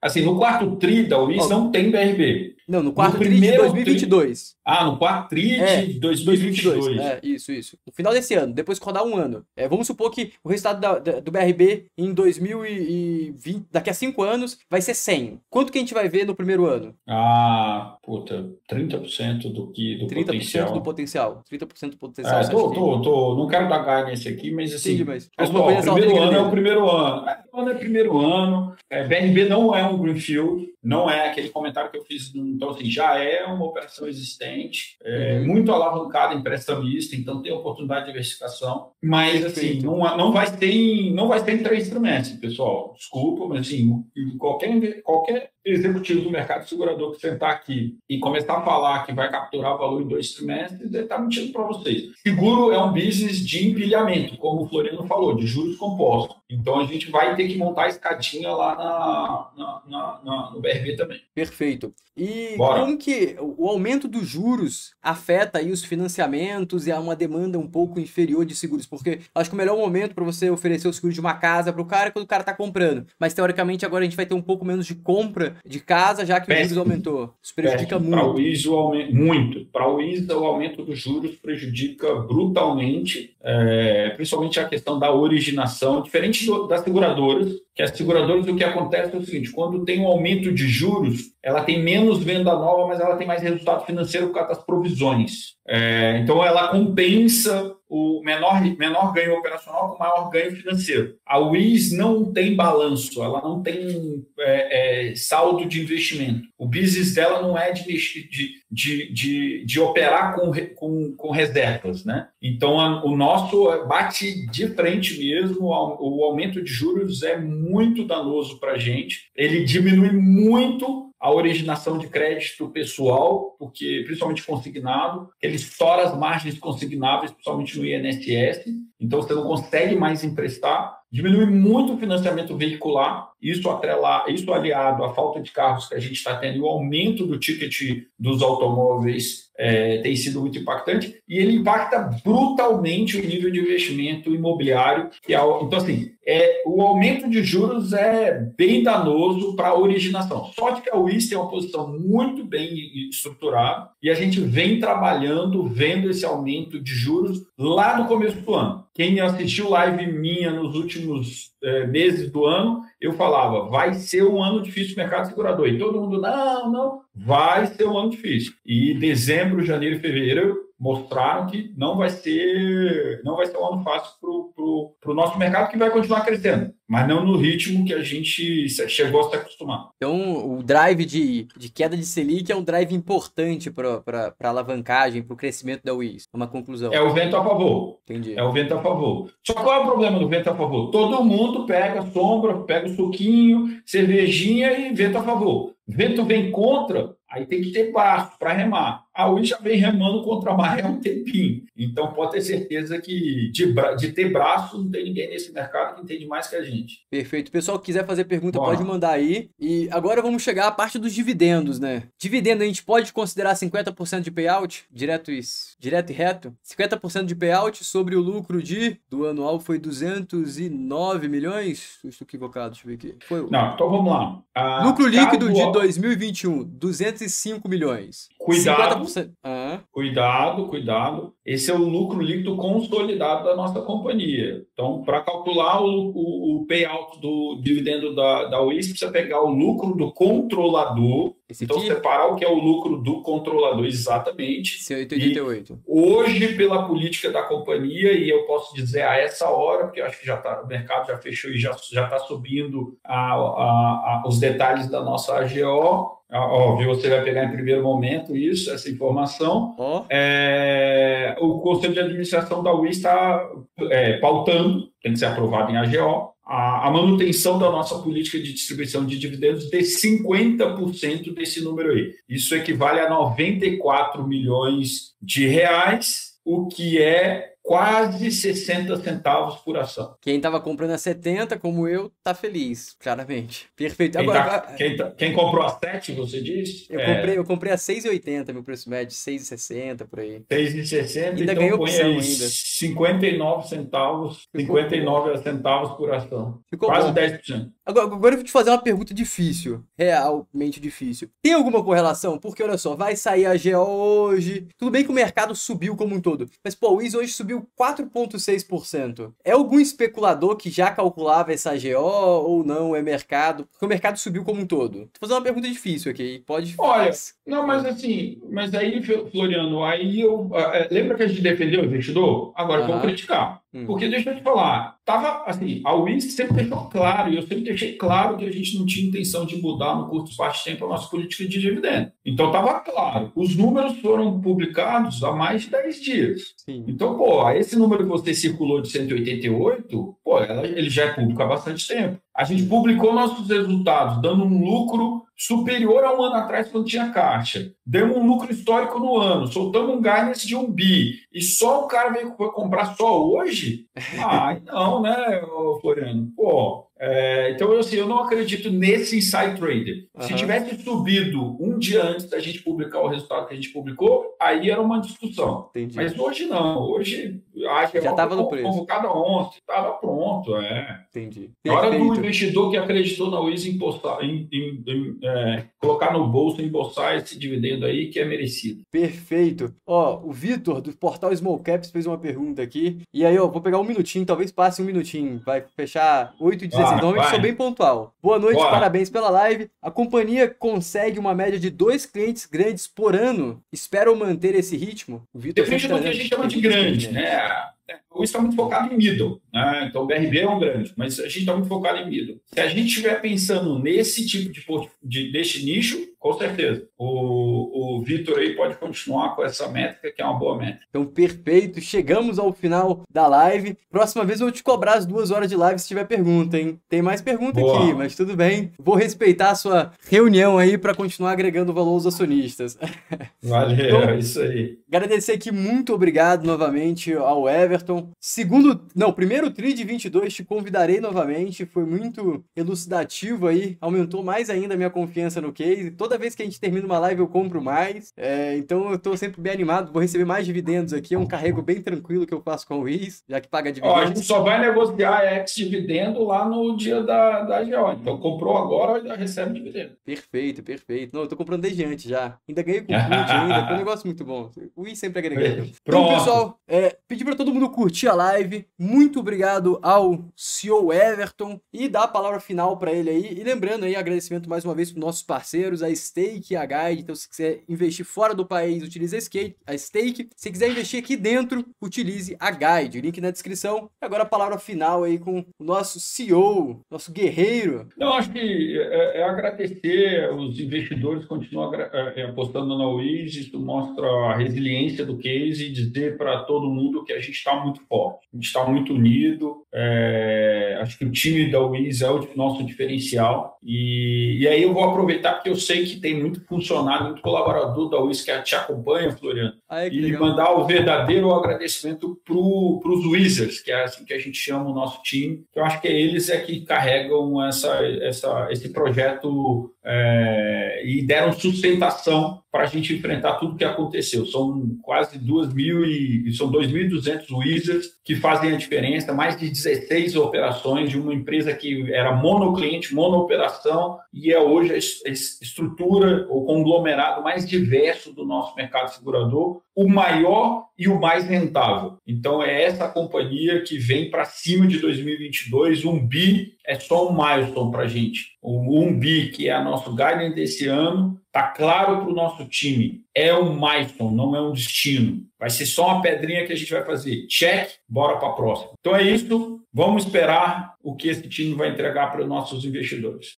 Assim, no quarto TRI da UIS oh. não tem BRB. Não, no quarto no TRI de 2022. Tri... Ah, no quarto TRI é, de 2022. 2022. É, isso, isso. No final desse ano, depois que rodar um ano. É, vamos supor que o resultado da, da, do BRB em 2020, daqui a cinco anos, vai ser 100. Quanto que a gente vai ver no primeiro ano? Ah, puta, 30% do que do 30% potencial. do potencial. 30% do potencial. É, tô, tô, tô, não quero dar gás nesse aqui, mas assim. Sim, mas, pessoal, o primeiro ano é o primeiro ano. É, ano é primeiro ano. É, BRB não é um Greenfield, não é aquele comentário que eu fiz. Então, assim, já é uma operação existente, é, uhum. muito alavancada em prestamista, então tem oportunidade de diversificação. Mas, assim, não, não, vai ter em, não vai ter em três trimestres, pessoal. Desculpa, mas assim, qualquer, qualquer executivo do mercado segurador que sentar aqui e começar a falar que vai capturar valor em dois trimestres, ele está mentindo para vocês. Seguro é um business de empilhamento, como o Floriano falou, de juros compostos. Então a gente vai ter que montar a escadinha lá na, na, na, na no BRB também. Perfeito. E Bora. como que o aumento dos juros afeta aí os financiamentos e há uma demanda um pouco inferior de seguros? Porque acho que o melhor momento para você oferecer o seguro de uma casa para o cara é quando o cara está comprando. Mas teoricamente agora a gente vai ter um pouco menos de compra de casa, já que Péssimo. o juros aumentou. Isso prejudica Péssimo. muito. Para o ISO, muito. Para o ISO, o aumento dos juros prejudica brutalmente, é, principalmente a questão da originação, diferente do, das seguradoras, que as seguradoras, o que acontece é o seguinte, quando tem um aumento de juros, ela tem menos venda nova, mas ela tem mais resultado financeiro por causa das provisões. É, então, ela compensa o menor, menor ganho operacional com maior ganho financeiro. A WIS não tem balanço, ela não tem é, é, saldo de investimento. O business dela não é de, de, de, de, de operar com, com, com reservas. Né? Então, a, o nosso bate de frente mesmo, o aumento de juros é muito danoso para a gente, ele diminui muito a originação de crédito pessoal, porque principalmente consignado, ele estoura as margens consignáveis, principalmente no INSS, então você não consegue mais emprestar, diminui muito o financiamento veicular, isso atrelar, isso aliado à falta de carros que a gente está tendo, o aumento do ticket dos automóveis é, tem sido muito impactante e ele impacta brutalmente o nível de investimento imobiliário. Que é, então, assim, é, o aumento de juros é bem danoso para a originação. Só que a UIS tem uma posição muito bem estruturada e a gente vem trabalhando, vendo esse aumento de juros lá no começo do ano. Quem assistiu live minha nos últimos é, meses do ano, eu falava, vai ser um ano difícil o mercado segurador. E todo mundo, não, não, vai ser um ano difícil. E dezembro, janeiro e fevereiro mostraram que não vai ser não vai ser um ano fácil para o nosso mercado que vai continuar crescendo, mas não no ritmo que a gente chegou a se acostumar. Então, o drive de, de queda de Selic é um drive importante para a alavancagem, para o crescimento da UIS. É uma conclusão. É o vento a favor. Entendi. É o vento a favor. Só qual é o problema do vento a favor? Todo mundo pega sombra, pega o suquinho, cervejinha e vento a favor. Vento vem contra, aí tem que ter braço para remar a Ui já vem remando contra a maré há um tempinho. Então pode ter certeza que de, de ter braço não tem ninguém nesse mercado que entende mais que a gente. Perfeito. Pessoal que quiser fazer pergunta Bora. pode mandar aí. E agora vamos chegar à parte dos dividendos, né? Dividendo a gente pode considerar 50% de payout, direto isso, direto e reto. 50% de payout sobre o lucro de do anual foi 209 milhões. Estou equivocado, deixa eu ver aqui. Foi... Não, então vamos lá. A lucro líquido de 2021, 205 milhões. Cuidado. 50%. Ah. Cuidado, cuidado. Esse é o lucro líquido consolidado da nossa companhia. Então, para calcular o, o, o, payout do dividendo da, da UIS, precisa pegar o lucro do controlador. Esse então, aqui? separar o que é o lucro do controlador, exatamente. Esse 888. E hoje, pela política da companhia, e eu posso dizer a essa hora, porque eu acho que já tá, o mercado já fechou e já está subindo a, a, a, os detalhes da nossa AGO, Óbvio, você vai pegar em primeiro momento isso, essa informação. Oh. É, o Conselho de Administração da UI está é, pautando, tem que ser aprovado em AGO, a, a, manutenção da nossa política de distribuição de dividendos de 50% desse número aí. Isso equivale a 94 milhões de reais, o que é quase 60 centavos por ação. Quem estava comprando a 70, como eu, tá feliz, claramente. Perfeito. Quem, Agora, tá, quem, tá, quem, comprou a 7, você disse? Eu, é... comprei, eu comprei a 6,80, meu preço médio, 6,60 por aí. 6,60, ainda então ganhei opção ainda. 59 centavos, Ficou 59 bom. centavos por ação. Ficou quase bom. 10%. Agora, agora eu vou te fazer uma pergunta difícil, realmente difícil. Tem alguma correlação? Porque olha só, vai sair a GO hoje. Tudo bem que o mercado subiu como um todo, mas pô, o IS hoje subiu subiu 4,6%. É algum especulador que já calculava essa GO ou não? É mercado? Porque o mercado subiu como um todo. Vou fazer uma pergunta difícil aqui. Pode. Olha, não, mas assim, mas aí, Floriano, aí eu. É, lembra que a gente defendeu o investidor? Agora vamos criticar. Hum. Porque deixa eu te falar, tava assim, a Wins sempre deixou claro, e eu sempre deixei claro que a gente não tinha intenção de mudar no curto espaço de tempo a nossa política de dividendo. Então estava claro. Os números foram publicados há mais de 10 dias. Sim. Então, pô, esse número que você circulou de 188, pô, ele já é público há bastante tempo. A gente publicou nossos resultados, dando um lucro superior a um ano atrás quando tinha caixa. Demos um lucro histórico no ano, soltamos um guidance de um bi, e só o cara veio comprar só hoje? Ah, não, né, Floriano? Pô, é, então, assim, eu não acredito nesse inside trader. Uhum. Se tivesse subido um dia antes da gente publicar o resultado que a gente publicou, aí era uma discussão. Entendi. Mas hoje não. Hoje acho que já estava no preço. Convocado ontem, estava pronto. É. Entendi. Na hora do investidor que acreditou na Wiz em, em, em, em é, colocar no bolso, embolsar esse dividendo aí que é merecido. Perfeito. Ó, o Vitor do portal Small Caps fez uma pergunta aqui. E aí, ó, vou pegar um minutinho, talvez passe um minutinho. Vai fechar 8 e 16 assim, normalmente sou bem pontual. Boa noite, Bora. parabéns pela live. A companhia consegue uma média de dois clientes grandes por ano. Espero manter esse ritmo? O Vitor Depende do que a gente chama de grande, né? O está muito focado em middle, né? então o BRB é um grande, mas a gente está muito focado em middle. Se a gente estiver pensando nesse tipo de, de deste nicho, com certeza. O, o Vitor aí pode continuar com essa métrica, que é uma boa métrica. Então, perfeito. Chegamos ao final da live. Próxima vez eu vou te cobrar as duas horas de live se tiver pergunta, hein? Tem mais pergunta boa. aqui, mas tudo bem. Vou respeitar a sua reunião aí para continuar agregando valor aos acionistas. Valeu, então, é isso aí. Agradecer aqui, muito obrigado novamente ao Everton. Segundo, não, primeiro TRI de 22, te convidarei novamente. Foi muito elucidativo aí, aumentou mais ainda a minha confiança no case. Toda toda vez que a gente termina uma live eu compro mais. É, então eu tô sempre bem animado, vou receber mais dividendos aqui. É um carrego bem tranquilo que eu faço com o Wiz, já que paga dividendos. Ó, a gente só vai negociar ex-dividendo lá no dia da, da GO. Então comprou agora, já recebe dividendo. Perfeito, perfeito. Não, eu tô comprando desde antes já. Ainda ganhei com o ainda, foi um negócio muito bom. O Wiz sempre agregando. Então, pessoal, é, pedir para todo mundo curtir a live. Muito obrigado ao CEO Everton e dar a palavra final para ele aí. E lembrando aí, agradecimento mais uma vez para nossos parceiros, a Stake e a Guide. Então, se quiser investir fora do país, utilize a, Stake. Se quiser investir aqui dentro, utilize a Guide. Link na descrição. Agora a palavra final aí com o nosso CEO, nosso guerreiro. Eu acho que é, é agradecer os investidores continuam é, é, apostando na Wiz. Isso mostra a resiliência do case e dizer para todo mundo que a gente está muito forte. A gente está muito unido. É, acho que o time da Wiz é o nosso diferencial. E, e aí eu vou aproveitar porque eu sei que tem muito funcionário, muito colaborador da UIS que te acompanha, Floriano, Ai, e legal. mandar o verdadeiro agradecimento para os Wizards, que é assim que a gente chama o nosso time. Eu acho que eles é que carregam essa, essa, esse projeto é, e deram sustentação para a gente enfrentar tudo o que aconteceu. São quase 2 mil e são 2.200 Wizards que fazem a diferença, mais de 16 operações de uma empresa que era monocliente, monooperação e é hoje a estrutura, o conglomerado mais diverso do nosso mercado segurador, o maior e o mais rentável. Então é essa companhia que vem para cima de 2022, um bi é só um milestone para a gente. O um bi, que é o nosso guidance desse ano, Tá claro para o nosso time. É um milestone, não é um destino. Vai ser só uma pedrinha que a gente vai fazer. Check, bora para a próxima. Então é isso. Vamos esperar o que esse time vai entregar para os nossos investidores.